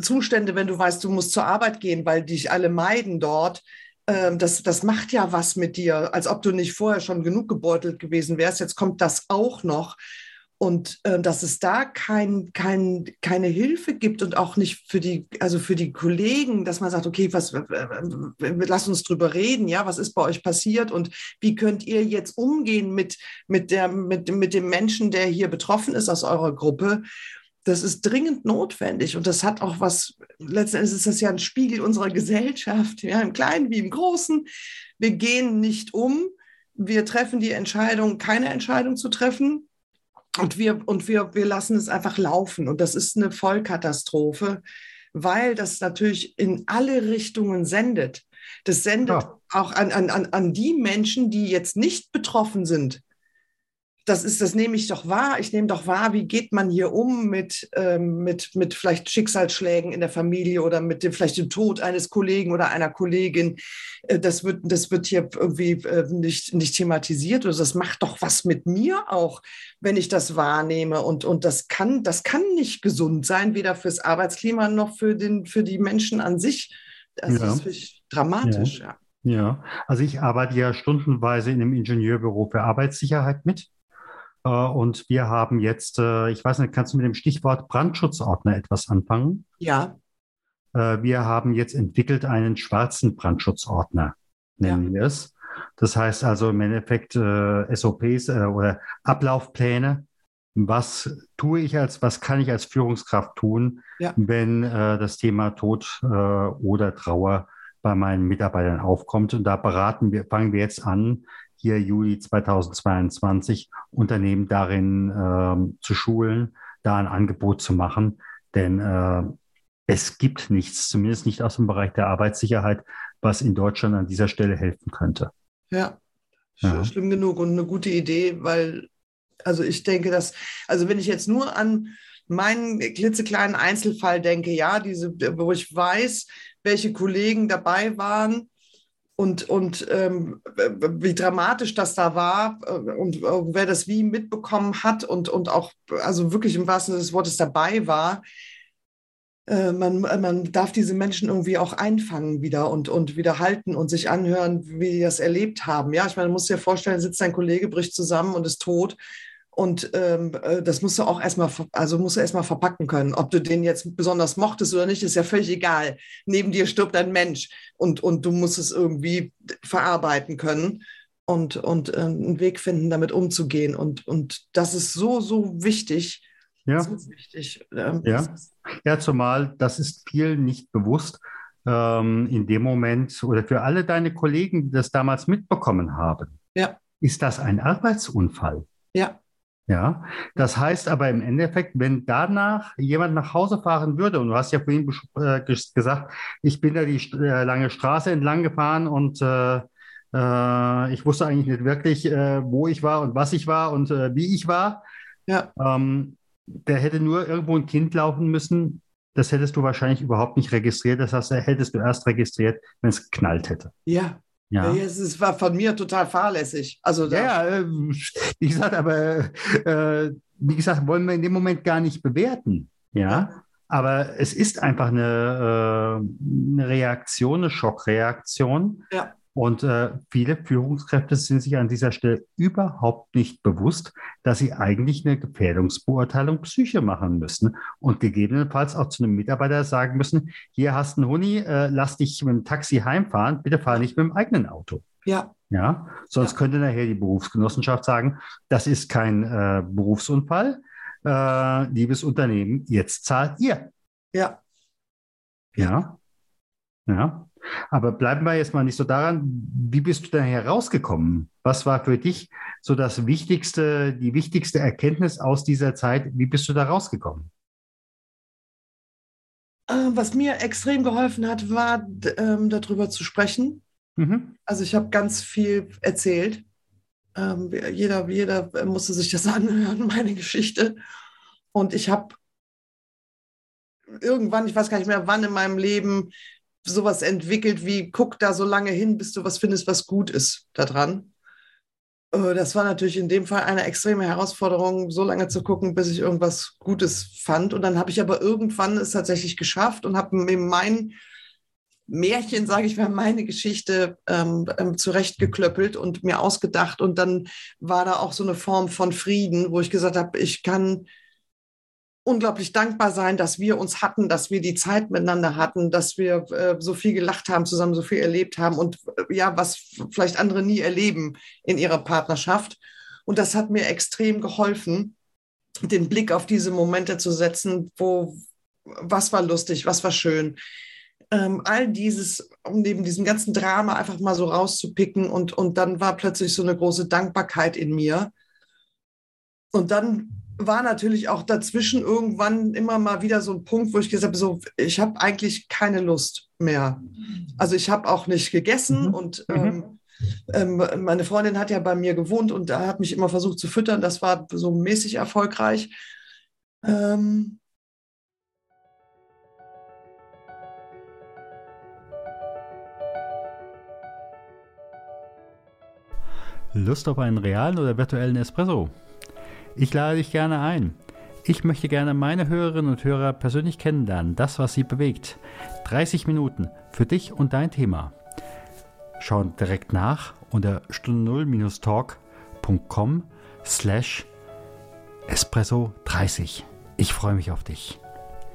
Zustände, wenn du weißt, du musst zur Arbeit gehen, weil dich alle meiden dort. Ähm, das, das macht ja was mit dir, als ob du nicht vorher schon genug gebeutelt gewesen wärst. Jetzt kommt das auch noch. Und äh, dass es da kein, kein, keine Hilfe gibt und auch nicht für die, also für die Kollegen, dass man sagt, okay, was, lass uns drüber reden, ja, was ist bei euch passiert und wie könnt ihr jetzt umgehen mit, mit, der, mit, mit dem Menschen, der hier betroffen ist aus eurer Gruppe? Das ist dringend notwendig und das hat auch was, letzten Endes ist das ja ein Spiegel unserer Gesellschaft, ja, im Kleinen wie im Großen. Wir gehen nicht um wir treffen die Entscheidung, keine Entscheidung zu treffen. Und wir, und wir, wir lassen es einfach laufen. Und das ist eine Vollkatastrophe, weil das natürlich in alle Richtungen sendet. Das sendet ja. auch an, an, an die Menschen, die jetzt nicht betroffen sind das ist, das nehme ich doch wahr. Ich nehme doch wahr, wie geht man hier um mit, ähm, mit, mit vielleicht Schicksalsschlägen in der Familie oder mit dem vielleicht dem Tod eines Kollegen oder einer Kollegin. Äh, das wird, das wird hier irgendwie äh, nicht, nicht thematisiert. Also das macht doch was mit mir auch, wenn ich das wahrnehme. Und, und das kann, das kann nicht gesund sein, weder fürs Arbeitsklima noch für den, für die Menschen an sich. Das ja. ist wirklich dramatisch,
ja. ja. Ja, also ich arbeite ja stundenweise in einem Ingenieurbüro für Arbeitssicherheit mit. Äh, und wir haben jetzt, äh, ich weiß nicht, kannst du mit dem Stichwort Brandschutzordner etwas anfangen?
Ja.
Äh, wir haben jetzt entwickelt einen schwarzen Brandschutzordner, nennen ja. wir es. Das heißt also im Endeffekt SOPs oder Ablaufpläne. Was tue ich als, was kann ich als Führungskraft tun, ja. wenn das Thema Tod oder Trauer bei meinen Mitarbeitern aufkommt? Und da beraten wir, fangen wir jetzt an, hier Juli 2022 Unternehmen darin äh, zu schulen, da ein Angebot zu machen. Denn äh, es gibt nichts, zumindest nicht aus dem Bereich der Arbeitssicherheit, was in Deutschland an dieser Stelle helfen könnte.
Ja, ja. schlimm genug und eine gute Idee, weil, also ich denke, dass, also wenn ich jetzt nur an meinen klitzekleinen Einzelfall denke, ja, diese, wo ich weiß, welche Kollegen dabei waren, und, und ähm, wie dramatisch das da war äh, und äh, wer das wie mitbekommen hat und, und auch, also wirklich im wahrsten Sinne des Wortes dabei war, äh, man, man darf diese Menschen irgendwie auch einfangen wieder und, und wieder halten und sich anhören, wie die das erlebt haben. Ja, ich meine, man muss sich ja vorstellen, sitzt ein Kollege, bricht zusammen und ist tot und ähm, äh, das musst du auch erstmal, also musst du erstmal verpacken können. Ob du den jetzt besonders mochtest oder nicht, ist ja völlig egal. Neben dir stirbt ein Mensch und, und du musst es irgendwie verarbeiten können und, und äh, einen Weg finden, damit umzugehen. Und, und das ist so, so wichtig.
Ja. So wichtig. Ähm, ja. ja, zumal das ist vielen nicht bewusst. Ähm, in dem Moment oder für alle deine Kollegen, die das damals mitbekommen haben,
ja.
ist das ein Arbeitsunfall.
Ja.
Ja, das heißt aber im Endeffekt, wenn danach jemand nach Hause fahren würde, und du hast ja vorhin äh, gesagt, ich bin da die äh, lange Straße entlang gefahren und äh, äh, ich wusste eigentlich nicht wirklich, äh, wo ich war und was ich war und äh, wie ich war.
Ja.
Ähm, der hätte nur irgendwo ein Kind laufen müssen. Das hättest du wahrscheinlich überhaupt nicht registriert. Das heißt, hättest du erst registriert, wenn es geknallt hätte.
Ja, ja. Es war von mir total fahrlässig. Also
ja, ja, äh, wie gesagt, aber äh, wie gesagt, wollen wir in dem Moment gar nicht bewerten. Ja. Aber es ist einfach eine, äh, eine Reaktion, eine Schockreaktion.
Ja.
Und äh, viele Führungskräfte sind sich an dieser Stelle überhaupt nicht bewusst, dass sie eigentlich eine Gefährdungsbeurteilung Psyche machen müssen und gegebenenfalls auch zu einem Mitarbeiter sagen müssen, hier hast du einen Huni, äh, lass dich mit dem Taxi heimfahren, bitte fahr nicht mit dem eigenen Auto.
Ja.
Ja, sonst ja. könnte nachher die Berufsgenossenschaft sagen, das ist kein äh, Berufsunfall, äh, liebes Unternehmen, jetzt zahlt ihr.
Ja.
Ja. Ja. Aber bleiben wir jetzt mal nicht so daran, wie bist du da herausgekommen? Was war für dich so das wichtigste, die wichtigste Erkenntnis aus dieser Zeit? Wie bist du da rausgekommen?
Äh, was mir extrem geholfen hat, war ähm, darüber zu sprechen. Mhm. Also ich habe ganz viel erzählt. Ähm, jeder, jeder musste sich das anhören, meine Geschichte. Und ich habe irgendwann, ich weiß gar nicht mehr wann in meinem Leben, sowas entwickelt wie, guck da so lange hin, bis du was findest, was gut ist daran. Äh, das war natürlich in dem Fall eine extreme Herausforderung, so lange zu gucken, bis ich irgendwas Gutes fand. Und dann habe ich aber irgendwann es tatsächlich geschafft und habe mir mein Märchen, sage ich mal, meine Geschichte ähm, ähm, zurechtgeklöppelt und mir ausgedacht. Und dann war da auch so eine Form von Frieden, wo ich gesagt habe, ich kann unglaublich dankbar sein, dass wir uns hatten, dass wir die Zeit miteinander hatten, dass wir äh, so viel gelacht haben, zusammen so viel erlebt haben und äh, ja, was vielleicht andere nie erleben in ihrer Partnerschaft. Und das hat mir extrem geholfen, den Blick auf diese Momente zu setzen, wo was war lustig, was war schön, ähm, all dieses, um neben diesem ganzen Drama einfach mal so rauszupicken und, und dann war plötzlich so eine große Dankbarkeit in mir. Und dann war natürlich auch dazwischen irgendwann immer mal wieder so ein Punkt, wo ich gesagt habe, so, ich habe eigentlich keine Lust mehr. Also ich habe auch nicht gegessen mhm. und mhm. ähm, ähm, meine Freundin hat ja bei mir gewohnt und da hat mich immer versucht zu füttern. Das war so mäßig erfolgreich. Ähm,
Lust auf einen realen oder virtuellen Espresso? Ich lade dich gerne ein. Ich möchte gerne meine Hörerinnen und Hörer persönlich kennenlernen, das, was sie bewegt. 30 Minuten für dich und dein Thema. Schau direkt nach unter stunde0-talk.com slash espresso 30. Ich freue mich auf dich.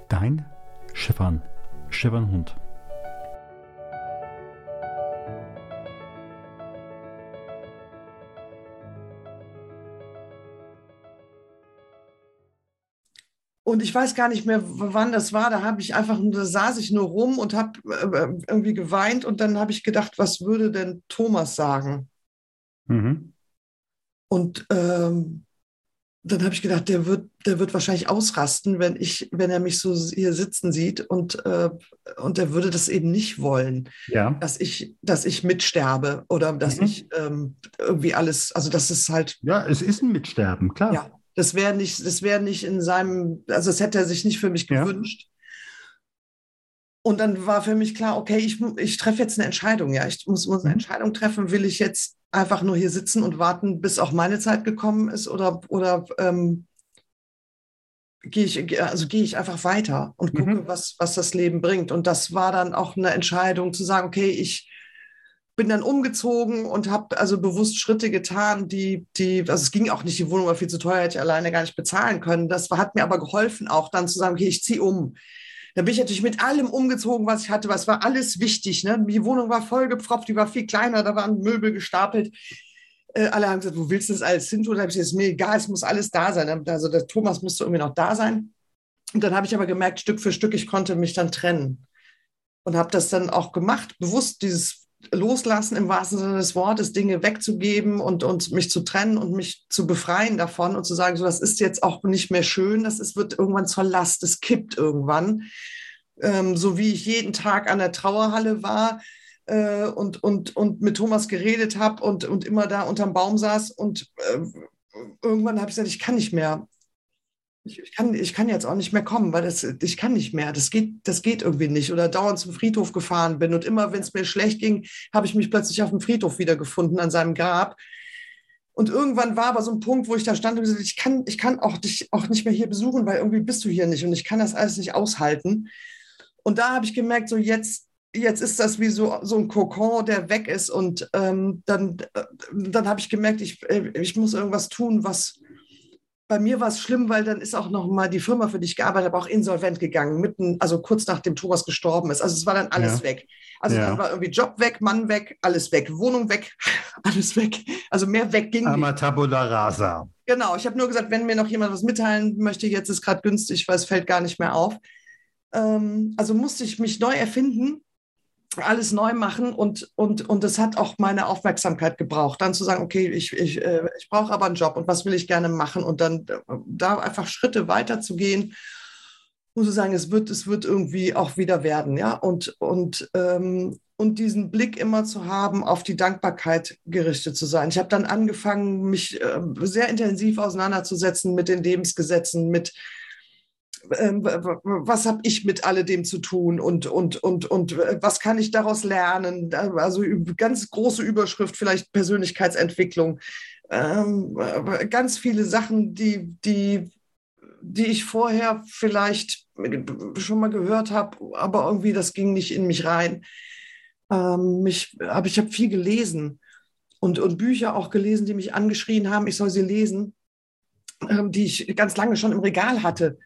Dein Schiffern, Schiffernhund.
Und ich weiß gar nicht mehr, wann das war. Da habe ich einfach, da saß ich nur rum und habe äh, irgendwie geweint. Und dann habe ich gedacht, was würde denn Thomas sagen? Mhm. Und ähm, dann habe ich gedacht, der wird, der wird wahrscheinlich ausrasten, wenn ich, wenn er mich so hier sitzen sieht und, äh, und er würde das eben nicht wollen, ja. dass ich, dass ich mitsterbe oder dass mhm. ich ähm, irgendwie alles, also das ist halt.
Ja, es ist ein Mitsterben, klar.
Ja, das wäre nicht, das wäre nicht in seinem, also das hätte er sich nicht für mich gewünscht. Ja. Und dann war für mich klar, okay, ich, ich treffe jetzt eine Entscheidung, ja. Ich muss, muss eine mhm. Entscheidung treffen. Will ich jetzt einfach nur hier sitzen und warten, bis auch meine Zeit gekommen ist oder, oder ähm, gehe ich, also gehe ich einfach weiter und gucke, mhm. was, was das Leben bringt. Und das war dann auch eine Entscheidung zu sagen, okay, ich bin dann umgezogen und habe also bewusst Schritte getan, die, die, also es ging auch nicht, die Wohnung war viel zu teuer, hätte ich alleine gar nicht bezahlen können. Das hat mir aber geholfen, auch dann zu sagen, okay, ich ziehe um. Da bin ich natürlich mit allem umgezogen, was ich hatte, was war alles wichtig. Ne? Die Wohnung war vollgepfropft, die war viel kleiner, da waren Möbel gestapelt. Äh, alle haben gesagt, wo willst du das alles hin tun? Da habe ich gesagt, mir egal, es muss alles da sein. Also der Thomas musste irgendwie noch da sein. Und dann habe ich aber gemerkt, Stück für Stück, ich konnte mich dann trennen. Und habe das dann auch gemacht, bewusst dieses loslassen im wahrsten Sinne des Wortes, Dinge wegzugeben und, und mich zu trennen und mich zu befreien davon und zu sagen, so das ist jetzt auch nicht mehr schön, das ist, wird irgendwann zur Last, es kippt irgendwann. Ähm, so wie ich jeden Tag an der Trauerhalle war äh, und, und, und mit Thomas geredet habe und, und immer da unterm Baum saß und äh, irgendwann habe ich gesagt, ich kann nicht mehr ich, ich, kann, ich kann jetzt auch nicht mehr kommen, weil das, ich kann nicht mehr. Das geht, das geht irgendwie nicht. Oder dauernd zum Friedhof gefahren bin. Und immer, wenn es mir schlecht ging, habe ich mich plötzlich auf dem Friedhof wiedergefunden, an seinem Grab. Und irgendwann war aber so ein Punkt, wo ich da stand und gesagt ich kann, ich kann auch dich auch nicht mehr hier besuchen, weil irgendwie bist du hier nicht und ich kann das alles nicht aushalten. Und da habe ich gemerkt, so jetzt, jetzt ist das wie so, so ein Kokon, der weg ist. Und ähm, dann, äh, dann habe ich gemerkt, ich, äh, ich muss irgendwas tun, was, bei mir war es schlimm, weil dann ist auch noch mal die Firma, für die ich gearbeitet habe, auch insolvent gegangen, mitten, also kurz nachdem Thomas gestorben ist. Also es war dann alles ja. weg. Also ja. dann war irgendwie Job weg, Mann weg, alles weg, Wohnung weg, alles weg. Also mehr weg ging
Ama nicht. tabula rasa.
Genau, ich habe nur gesagt, wenn mir noch jemand was mitteilen möchte, jetzt ist gerade günstig, weil es fällt gar nicht mehr auf. Ähm, also musste ich mich neu erfinden alles neu machen und, und, und das hat auch meine Aufmerksamkeit gebraucht. Dann zu sagen, okay, ich, ich, äh, ich brauche aber einen Job und was will ich gerne machen und dann äh, da einfach Schritte weiter zu gehen und zu sagen, es wird, es wird irgendwie auch wieder werden, ja, und, und, ähm, und diesen Blick immer zu haben, auf die Dankbarkeit gerichtet zu sein. Ich habe dann angefangen, mich äh, sehr intensiv auseinanderzusetzen mit den Lebensgesetzen, mit ähm, was habe ich mit alledem zu tun und, und, und, und was kann ich daraus lernen? Also ganz große Überschrift, vielleicht Persönlichkeitsentwicklung. Ähm, ganz viele Sachen, die, die, die ich vorher vielleicht schon mal gehört habe, aber irgendwie das ging nicht in mich rein. Ähm, mich, ich habe viel gelesen und, und Bücher auch gelesen, die mich angeschrien haben, ich soll sie lesen, die ich ganz lange schon im Regal hatte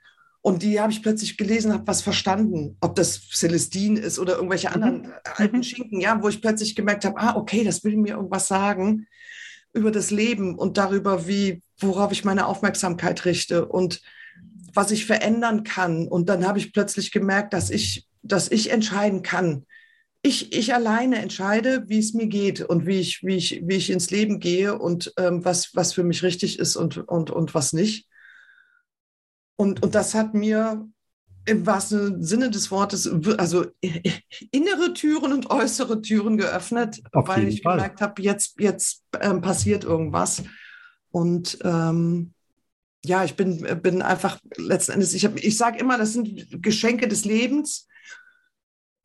und die habe ich plötzlich gelesen, habe was verstanden, ob das Celestin ist oder irgendwelche mhm. anderen mhm. alten Schinken, ja, wo ich plötzlich gemerkt habe, ah, okay, das will mir irgendwas sagen über das Leben und darüber, wie, worauf ich meine Aufmerksamkeit richte und was ich verändern kann. Und dann habe ich plötzlich gemerkt, dass ich dass ich entscheiden kann. Ich, ich alleine entscheide, wie es mir geht und wie ich, wie ich, wie ich ins Leben gehe und ähm, was, was für mich richtig ist und, und, und was nicht. Und, und das hat mir im wahrsten Sinne des Wortes, also innere Türen und äußere Türen geöffnet, Auf weil ich Fall. gemerkt habe, jetzt, jetzt ähm, passiert irgendwas. Und ähm, ja, ich bin, bin einfach letzten Endes, ich, ich sage immer, das sind Geschenke des Lebens.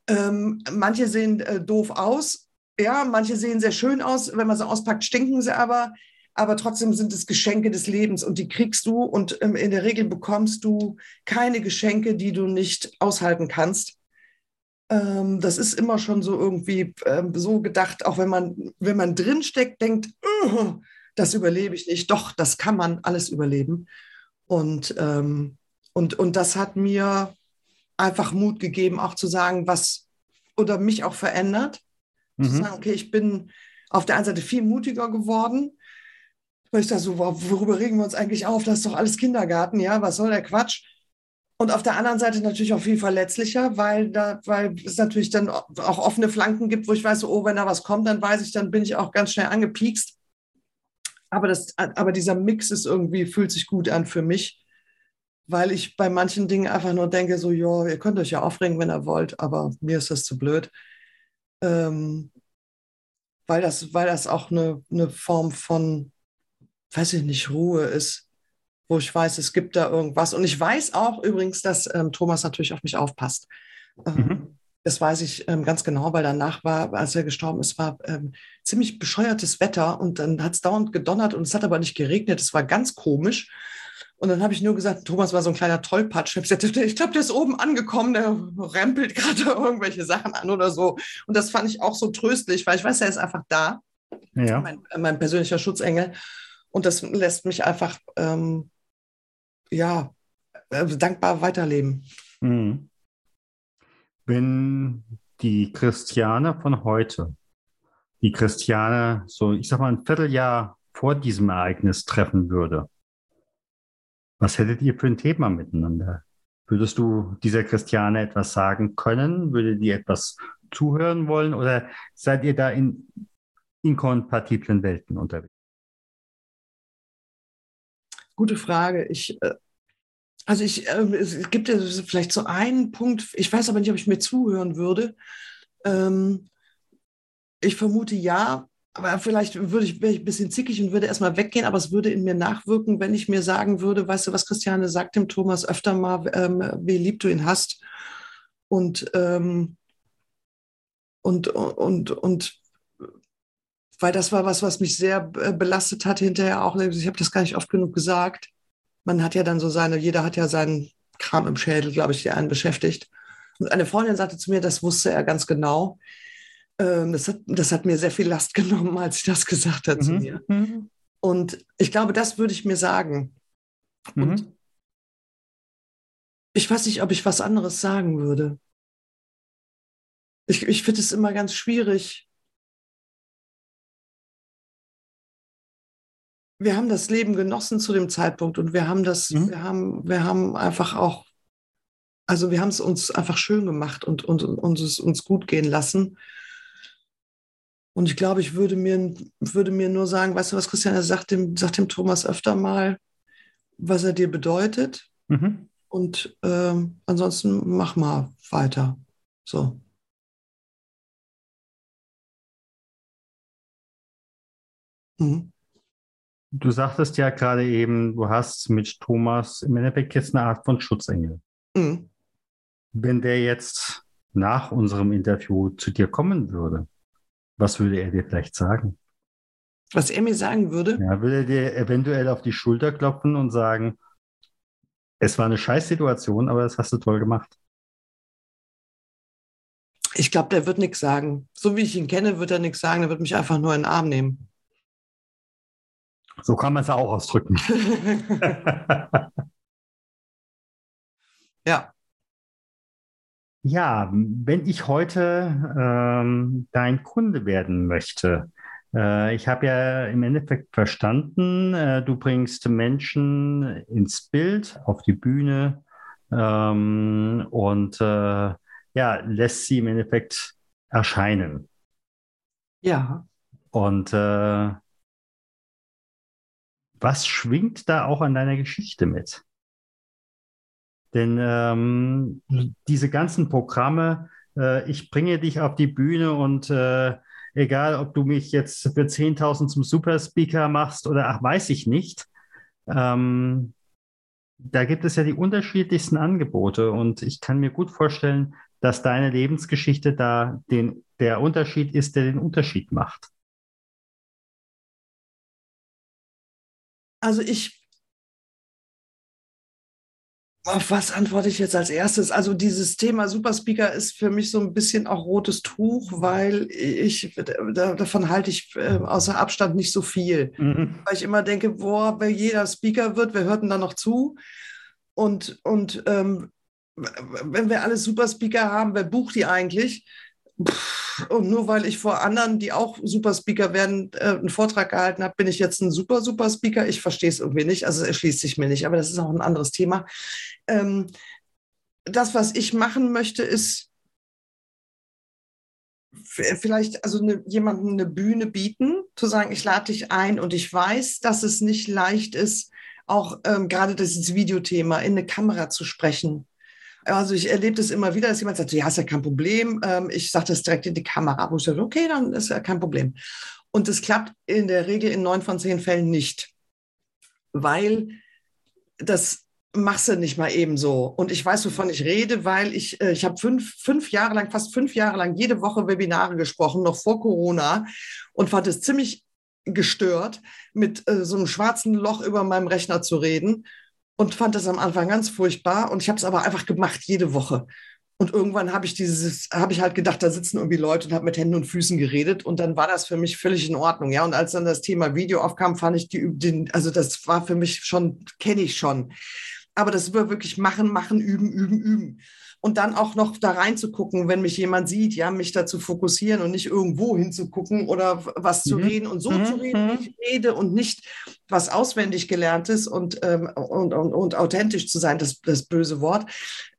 Ähm, manche sehen äh, doof aus, ja, manche sehen sehr schön aus. Wenn man sie auspackt, stinken sie aber. Aber trotzdem sind es Geschenke des Lebens und die kriegst du und ähm, in der Regel bekommst du keine Geschenke, die du nicht aushalten kannst. Ähm, das ist immer schon so irgendwie ähm, so gedacht, auch wenn man, wenn man drinsteckt, denkt, das überlebe ich nicht. Doch, das kann man alles überleben. Und, ähm, und, und das hat mir einfach Mut gegeben, auch zu sagen, was oder mich auch verändert. Mhm. Zu sagen, okay, ich bin auf der einen Seite viel mutiger geworden, weil ich da so, worüber regen wir uns eigentlich auf? Das ist doch alles Kindergarten, ja, was soll der Quatsch? Und auf der anderen Seite natürlich auch viel verletzlicher, weil, da, weil es natürlich dann auch offene Flanken gibt, wo ich weiß, oh, wenn da was kommt, dann weiß ich, dann bin ich auch ganz schnell angepiekst. Aber, das, aber dieser Mix ist irgendwie, fühlt sich gut an für mich, weil ich bei manchen Dingen einfach nur denke, so, ja, ihr könnt euch ja aufregen, wenn ihr wollt, aber mir ist das zu blöd. Ähm, weil, das, weil das auch eine, eine Form von, weiß ich nicht, Ruhe ist, wo ich weiß, es gibt da irgendwas. Und ich weiß auch übrigens, dass ähm, Thomas natürlich auf mich aufpasst. Ähm, mhm. Das weiß ich ähm, ganz genau, weil danach war, als er gestorben ist, war ähm, ziemlich bescheuertes Wetter und dann hat es dauernd gedonnert und es hat aber nicht geregnet. Es war ganz komisch. Und dann habe ich nur gesagt, Thomas war so ein kleiner Tollpatsch. Ich, gesagt, ich glaube, der ist oben angekommen, der rempelt gerade irgendwelche Sachen an oder so. Und das fand ich auch so tröstlich, weil ich weiß, er ist einfach da. Ja. Mein, mein persönlicher Schutzengel. Und das lässt mich einfach, ähm, ja, äh, dankbar weiterleben. Mhm
wenn die Christiane von heute, die Christiane so, ich sag mal, ein Vierteljahr vor diesem Ereignis treffen würde, was hättet ihr für ein Thema miteinander? Würdest du dieser Christiane etwas sagen können? Würde die etwas zuhören wollen oder seid ihr da in inkompatiblen Welten unterwegs?
Gute Frage. Ich äh, also ich, äh, es gibt ja vielleicht so einen Punkt, ich weiß aber nicht, ob ich mir zuhören würde. Ähm, ich vermute ja, aber vielleicht würde ich, wäre ich ein bisschen zickig und würde erstmal weggehen, aber es würde in mir nachwirken, wenn ich mir sagen würde, weißt du, was Christiane sagt dem Thomas öfter mal, ähm, wie lieb du ihn hast. Und, ähm, und, und, und weil das war was, was mich sehr äh, belastet hat hinterher auch. Ich habe das gar nicht oft genug gesagt man hat ja dann so seine, jeder hat ja seinen Kram im Schädel, glaube ich, der einen beschäftigt. Und eine Freundin sagte zu mir, das wusste er ganz genau. Ähm, das, hat, das hat mir sehr viel Last genommen, als sie das gesagt hat mhm. zu mir. Mhm. Und ich glaube, das würde ich mir sagen. Mhm. Und ich weiß nicht, ob ich was anderes sagen würde. Ich, ich finde es immer ganz schwierig, wir haben das Leben genossen zu dem Zeitpunkt und wir haben das, mhm. wir haben, wir haben einfach auch, also wir haben es uns einfach schön gemacht und, und, und es uns gut gehen lassen. Und ich glaube, ich würde mir, würde mir nur sagen, weißt du was, Christian, er sagt dem, sagt dem Thomas öfter mal, was er dir bedeutet. Mhm. Und äh, ansonsten mach mal weiter. So.
Mhm. Du sagtest ja gerade eben, du hast mit Thomas im Endeffekt jetzt eine Art von Schutzengel. Mhm. Wenn der jetzt nach unserem Interview zu dir kommen würde, was würde er dir vielleicht sagen?
Was er mir sagen würde?
Ja, würde er dir eventuell auf die Schulter klopfen und sagen, es war eine Scheißsituation, aber das hast du toll gemacht.
Ich glaube, der wird nichts sagen. So wie ich ihn kenne, wird er nichts sagen. Er wird mich einfach nur in den Arm nehmen.
So kann man es auch ausdrücken.
ja.
Ja, wenn ich heute ähm, dein Kunde werden möchte, äh, ich habe ja im Endeffekt verstanden, äh, du bringst Menschen ins Bild, auf die Bühne ähm, und äh, ja, lässt sie im Endeffekt erscheinen.
Ja.
Und äh, was schwingt da auch an deiner Geschichte mit? Denn ähm, diese ganzen Programme, äh, ich bringe dich auf die Bühne und äh, egal, ob du mich jetzt für 10.000 zum Superspeaker machst oder ach, weiß ich nicht, ähm, da gibt es ja die unterschiedlichsten Angebote und ich kann mir gut vorstellen, dass deine Lebensgeschichte da den, der Unterschied ist, der den Unterschied macht.
Also ich, auf was antworte ich jetzt als erstes? Also dieses Thema Superspeaker ist für mich so ein bisschen auch rotes Tuch, weil ich, davon halte ich äh, außer Abstand nicht so viel. Mhm. Weil ich immer denke, boah, wer jeder Speaker wird, wer hört denn da noch zu? Und, und ähm, wenn wir alle Superspeaker haben, wer bucht die eigentlich? Und nur weil ich vor anderen, die auch Superspeaker werden, äh, einen Vortrag gehalten habe, bin ich jetzt ein super Superspeaker. Ich verstehe es irgendwie nicht, also es erschließt sich mir nicht, aber das ist auch ein anderes Thema. Ähm, das, was ich machen möchte, ist vielleicht also eine, jemandem eine Bühne bieten, zu sagen, ich lade dich ein und ich weiß, dass es nicht leicht ist, auch ähm, gerade das Videothema in eine Kamera zu sprechen also ich erlebe das immer wieder, dass jemand sagt, ja, ist ja kein Problem. Ähm, ich sage das direkt in die Kamera. Wo ich sage, okay, dann ist ja kein Problem. Und das klappt in der Regel in neun von zehn Fällen nicht, weil das machst du nicht mal eben so. Und ich weiß, wovon ich rede, weil ich, äh, ich habe fünf, fünf Jahre lang, fast fünf Jahre lang jede Woche Webinare gesprochen, noch vor Corona und fand es ziemlich gestört, mit äh, so einem schwarzen Loch über meinem Rechner zu reden und fand das am Anfang ganz furchtbar. Und ich habe es aber einfach gemacht, jede Woche. Und irgendwann habe ich dieses, habe ich halt gedacht, da sitzen irgendwie Leute und habe mit Händen und Füßen geredet. Und dann war das für mich völlig in Ordnung. Ja, und als dann das Thema Video aufkam, fand ich die, den, also das war für mich schon, kenne ich schon. Aber das war wirklich machen, machen, üben, üben, üben und dann auch noch da reinzugucken, wenn mich jemand sieht, ja, mich da zu fokussieren und nicht irgendwo hinzugucken oder was zu mhm. reden und so mhm. zu reden, wie ich rede und nicht was auswendig gelerntes und, ähm, und, und, und, authentisch zu sein, das, das böse Wort,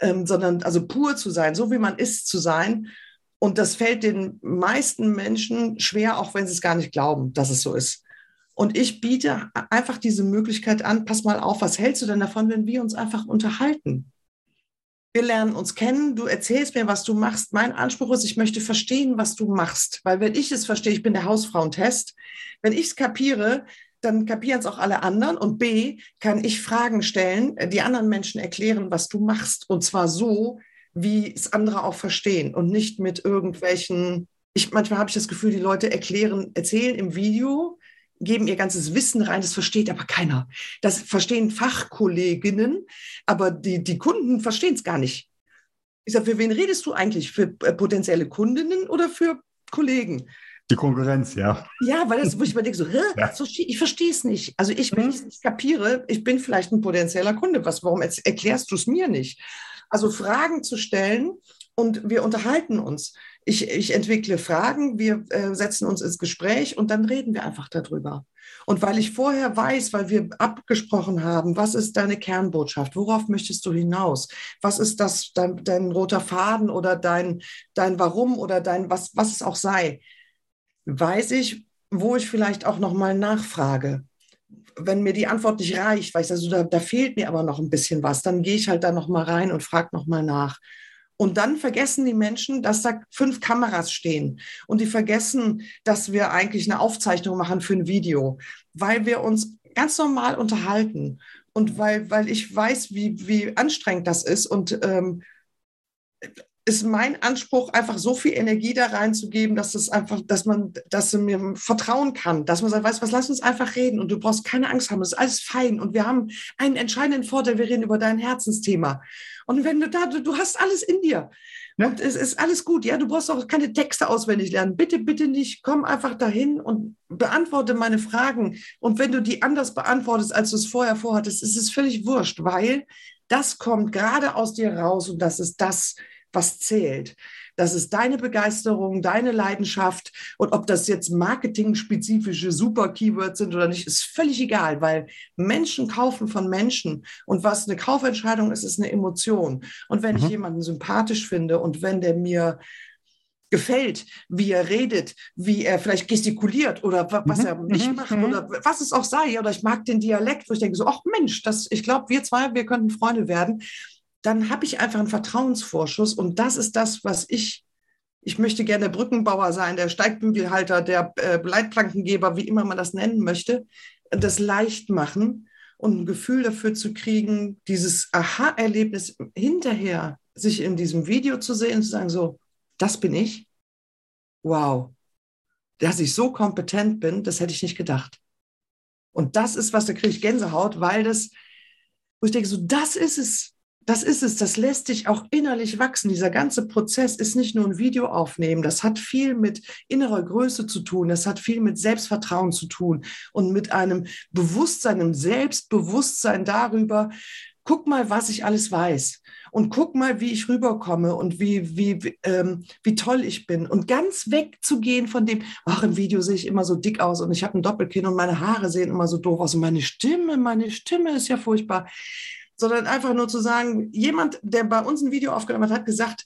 ähm, sondern also pur zu sein, so wie man ist zu sein. Und das fällt den meisten Menschen schwer, auch wenn sie es gar nicht glauben, dass es so ist. Und ich biete einfach diese Möglichkeit an, pass mal auf, was hältst du denn davon, wenn wir uns einfach unterhalten? Wir lernen uns kennen, du erzählst mir, was du machst. Mein Anspruch ist, ich möchte verstehen, was du machst. Weil wenn ich es verstehe, ich bin der Hausfrauentest, wenn ich es kapiere, dann kapieren es auch alle anderen. Und B, kann ich Fragen stellen, die anderen Menschen erklären, was du machst. Und zwar so, wie es andere auch verstehen und nicht mit irgendwelchen, ich, manchmal habe ich das Gefühl, die Leute erklären, erzählen im Video, geben ihr ganzes Wissen rein, das versteht aber keiner. Das verstehen Fachkolleginnen, aber die, die Kunden verstehen es gar nicht. Ich sage, für wen redest du eigentlich? Für äh, potenzielle Kundinnen oder für Kollegen?
Die Konkurrenz, ja.
Ja, weil das, wo ich mir denke, so, ja. ich verstehe es nicht. Also ich, wenn mhm. ich es nicht kapiere, ich bin vielleicht ein potenzieller Kunde. Was, warum erklärst du es mir nicht? Also Fragen zu stellen und wir unterhalten uns ich, ich entwickle Fragen, wir äh, setzen uns ins Gespräch und dann reden wir einfach darüber. Und weil ich vorher weiß, weil wir abgesprochen haben, was ist deine Kernbotschaft, worauf möchtest du hinaus, was ist das, dein, dein roter Faden oder dein, dein Warum oder dein, was, was es auch sei, weiß ich, wo ich vielleicht auch nochmal nachfrage. Wenn mir die Antwort nicht reicht, weiß also da, da fehlt mir aber noch ein bisschen was, dann gehe ich halt da nochmal rein und frage nochmal nach. Und dann vergessen die Menschen, dass da fünf Kameras stehen. Und die vergessen, dass wir eigentlich eine Aufzeichnung machen für ein Video, weil wir uns ganz normal unterhalten. Und weil, weil ich weiß, wie, wie anstrengend das ist. Und ähm, ist mein Anspruch, einfach so viel Energie da reinzugeben, dass es einfach, dass man, dass du mir vertrauen kann, dass man sagt, weißt was, lass uns einfach reden und du brauchst keine Angst haben, es ist alles fein und wir haben einen entscheidenden Vorteil, wir reden über dein Herzensthema. Und wenn du da, du, du hast alles in dir. Ja. Und es ist alles gut, ja, du brauchst auch keine Texte auswendig lernen. Bitte, bitte nicht. Komm einfach dahin und beantworte meine Fragen. Und wenn du die anders beantwortest, als du es vorher vorhattest, ist es völlig wurscht, weil das kommt gerade aus dir raus und das ist das, was zählt. Das ist deine Begeisterung, deine Leidenschaft. Und ob das jetzt marketing-spezifische Super-Keywords sind oder nicht, ist völlig egal, weil Menschen kaufen von Menschen. Und was eine Kaufentscheidung ist, ist eine Emotion. Und wenn mhm. ich jemanden sympathisch finde und wenn der mir gefällt, wie er redet, wie er vielleicht gestikuliert oder was mhm. er nicht mhm. macht mhm. oder was es auch sei. Oder ich mag den Dialekt, wo ich denke so, ach Mensch, das, ich glaube, wir zwei, wir könnten Freunde werden dann habe ich einfach einen Vertrauensvorschuss und das ist das, was ich, ich möchte gerne Brückenbauer sein, der Steigbügelhalter, der äh, Leitplankengeber, wie immer man das nennen möchte, das leicht machen und ein Gefühl dafür zu kriegen, dieses Aha-Erlebnis hinterher sich in diesem Video zu sehen, zu sagen, so, das bin ich. Wow. Dass ich so kompetent bin, das hätte ich nicht gedacht. Und das ist was, da kriege ich Gänsehaut, weil das, wo ich denke, so, das ist es. Das ist es, das lässt dich auch innerlich wachsen. Dieser ganze Prozess ist nicht nur ein Video aufnehmen, das hat viel mit innerer Größe zu tun, das hat viel mit Selbstvertrauen zu tun und mit einem Bewusstsein, einem Selbstbewusstsein darüber, guck mal, was ich alles weiß und guck mal, wie ich rüberkomme und wie, wie, ähm, wie toll ich bin. Und ganz wegzugehen von dem, ach, im Video sehe ich immer so dick aus und ich habe ein Doppelkinn und meine Haare sehen immer so doof aus und meine Stimme, meine Stimme ist ja furchtbar sondern einfach nur zu sagen, jemand, der bei uns ein Video aufgenommen hat, hat gesagt,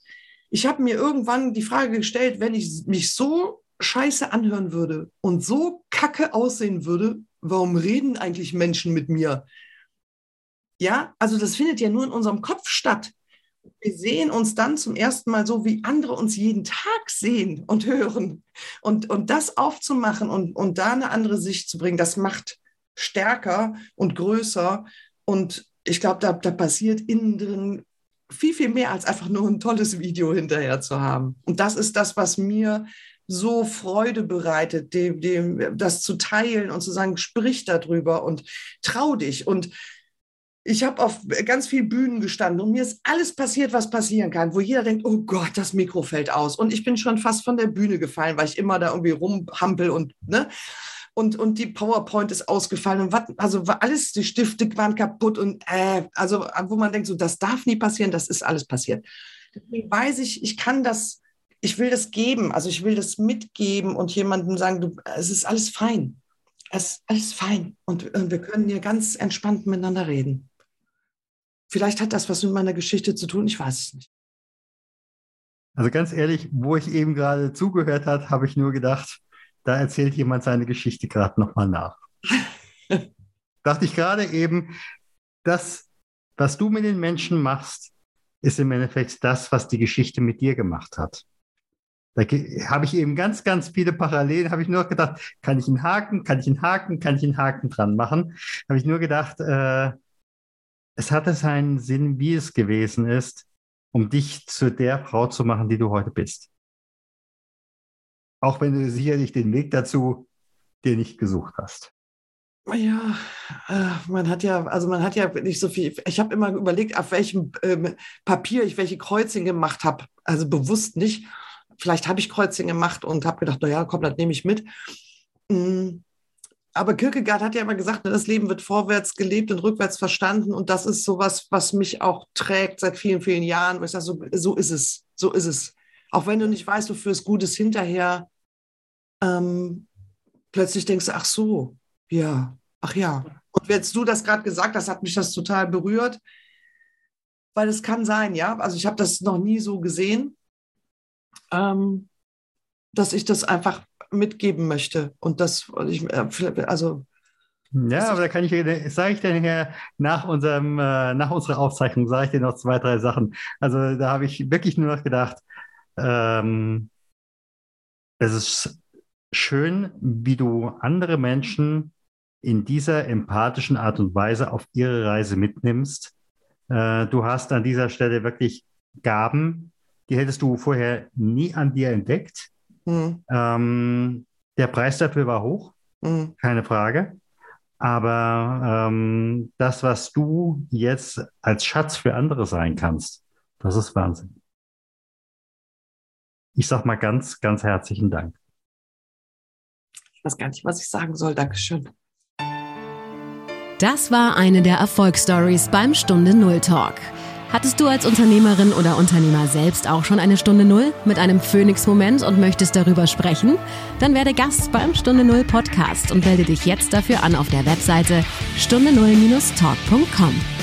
ich habe mir irgendwann die Frage gestellt, wenn ich mich so scheiße anhören würde und so kacke aussehen würde, warum reden eigentlich Menschen mit mir? Ja, also das findet ja nur in unserem Kopf statt. Wir sehen uns dann zum ersten Mal so, wie andere uns jeden Tag sehen und hören. Und, und das aufzumachen und, und da eine andere Sicht zu bringen, das macht stärker und größer und ich glaube, da, da passiert innen drin viel, viel mehr als einfach nur ein tolles Video hinterher zu haben. Und das ist das, was mir so Freude bereitet, dem, dem, das zu teilen und zu sagen, sprich darüber und trau dich. Und ich habe auf ganz vielen Bühnen gestanden und mir ist alles passiert, was passieren kann, wo jeder denkt, oh Gott, das Mikro fällt aus. Und ich bin schon fast von der Bühne gefallen, weil ich immer da irgendwie rumhampel und, ne? Und, und die PowerPoint ist ausgefallen und was, also alles, die Stifte waren kaputt und äh, also wo man denkt, so, das darf nie passieren, das ist alles passiert. Deswegen weiß ich, ich kann das, ich will das geben, also ich will das mitgeben und jemandem sagen, du, es ist alles fein. Es ist alles fein und, und wir können hier ganz entspannt miteinander reden. Vielleicht hat das was mit meiner Geschichte zu tun, ich weiß es nicht.
Also ganz ehrlich, wo ich eben gerade zugehört habe, habe ich nur gedacht, da erzählt jemand seine Geschichte gerade nochmal nach. Dachte ich gerade eben, das, was du mit den Menschen machst, ist im Endeffekt das, was die Geschichte mit dir gemacht hat. Da habe ich eben ganz, ganz viele Parallelen, habe ich nur gedacht, kann ich einen Haken, kann ich einen Haken, kann ich einen Haken dran machen? Habe ich nur gedacht, äh, es hatte seinen Sinn, wie es gewesen ist, um dich zu der Frau zu machen, die du heute bist. Auch wenn du sicherlich den Weg dazu dir nicht gesucht hast.
Ja, äh, man hat ja, also man hat ja nicht so viel. Ich habe immer überlegt, auf welchem ähm, Papier ich welche Kreuzchen gemacht habe. Also bewusst nicht. Vielleicht habe ich Kreuzchen gemacht und habe gedacht, naja, komm, das nehme ich mit. Mhm. Aber Kierkegaard hat ja immer gesagt, ne, das Leben wird vorwärts gelebt und rückwärts verstanden. Und das ist sowas, was mich auch trägt seit vielen, vielen Jahren. Und ich sage, so, so ist es. So ist es. Auch wenn du nicht weißt, wofür es gut ist hinterher, ähm, plötzlich denkst du, ach so, ja, ach ja. Und jetzt du das gerade gesagt hast, hat mich das total berührt, weil es kann sein, ja. Also ich habe das noch nie so gesehen, ähm, dass ich das einfach mitgeben möchte. Und das, äh, also
ja, aber da kann ich, sage ich dir nach unserem, äh, nach unserer Aufzeichnung, sage ich dir noch zwei, drei Sachen. Also da habe ich wirklich nur noch gedacht, ähm, es ist schön, wie du andere Menschen in dieser empathischen Art und Weise auf ihre Reise mitnimmst. Äh, du hast an dieser Stelle wirklich Gaben, die hättest du vorher nie an dir entdeckt. Mhm. Ähm, der Preis dafür war hoch, mhm. keine Frage. Aber ähm, das, was du jetzt als Schatz für andere sein kannst, das ist Wahnsinn. Ich sag mal ganz, ganz herzlichen Dank.
Ich weiß gar nicht, was ich sagen soll. Dankeschön.
Das war eine der Erfolgsstories beim Stunde Null Talk. Hattest du als Unternehmerin oder Unternehmer selbst auch schon eine Stunde Null mit einem Phoenix-Moment und möchtest darüber sprechen? Dann werde Gast beim Stunde Null Podcast und melde dich jetzt dafür an auf der Webseite stunde null-talk.com.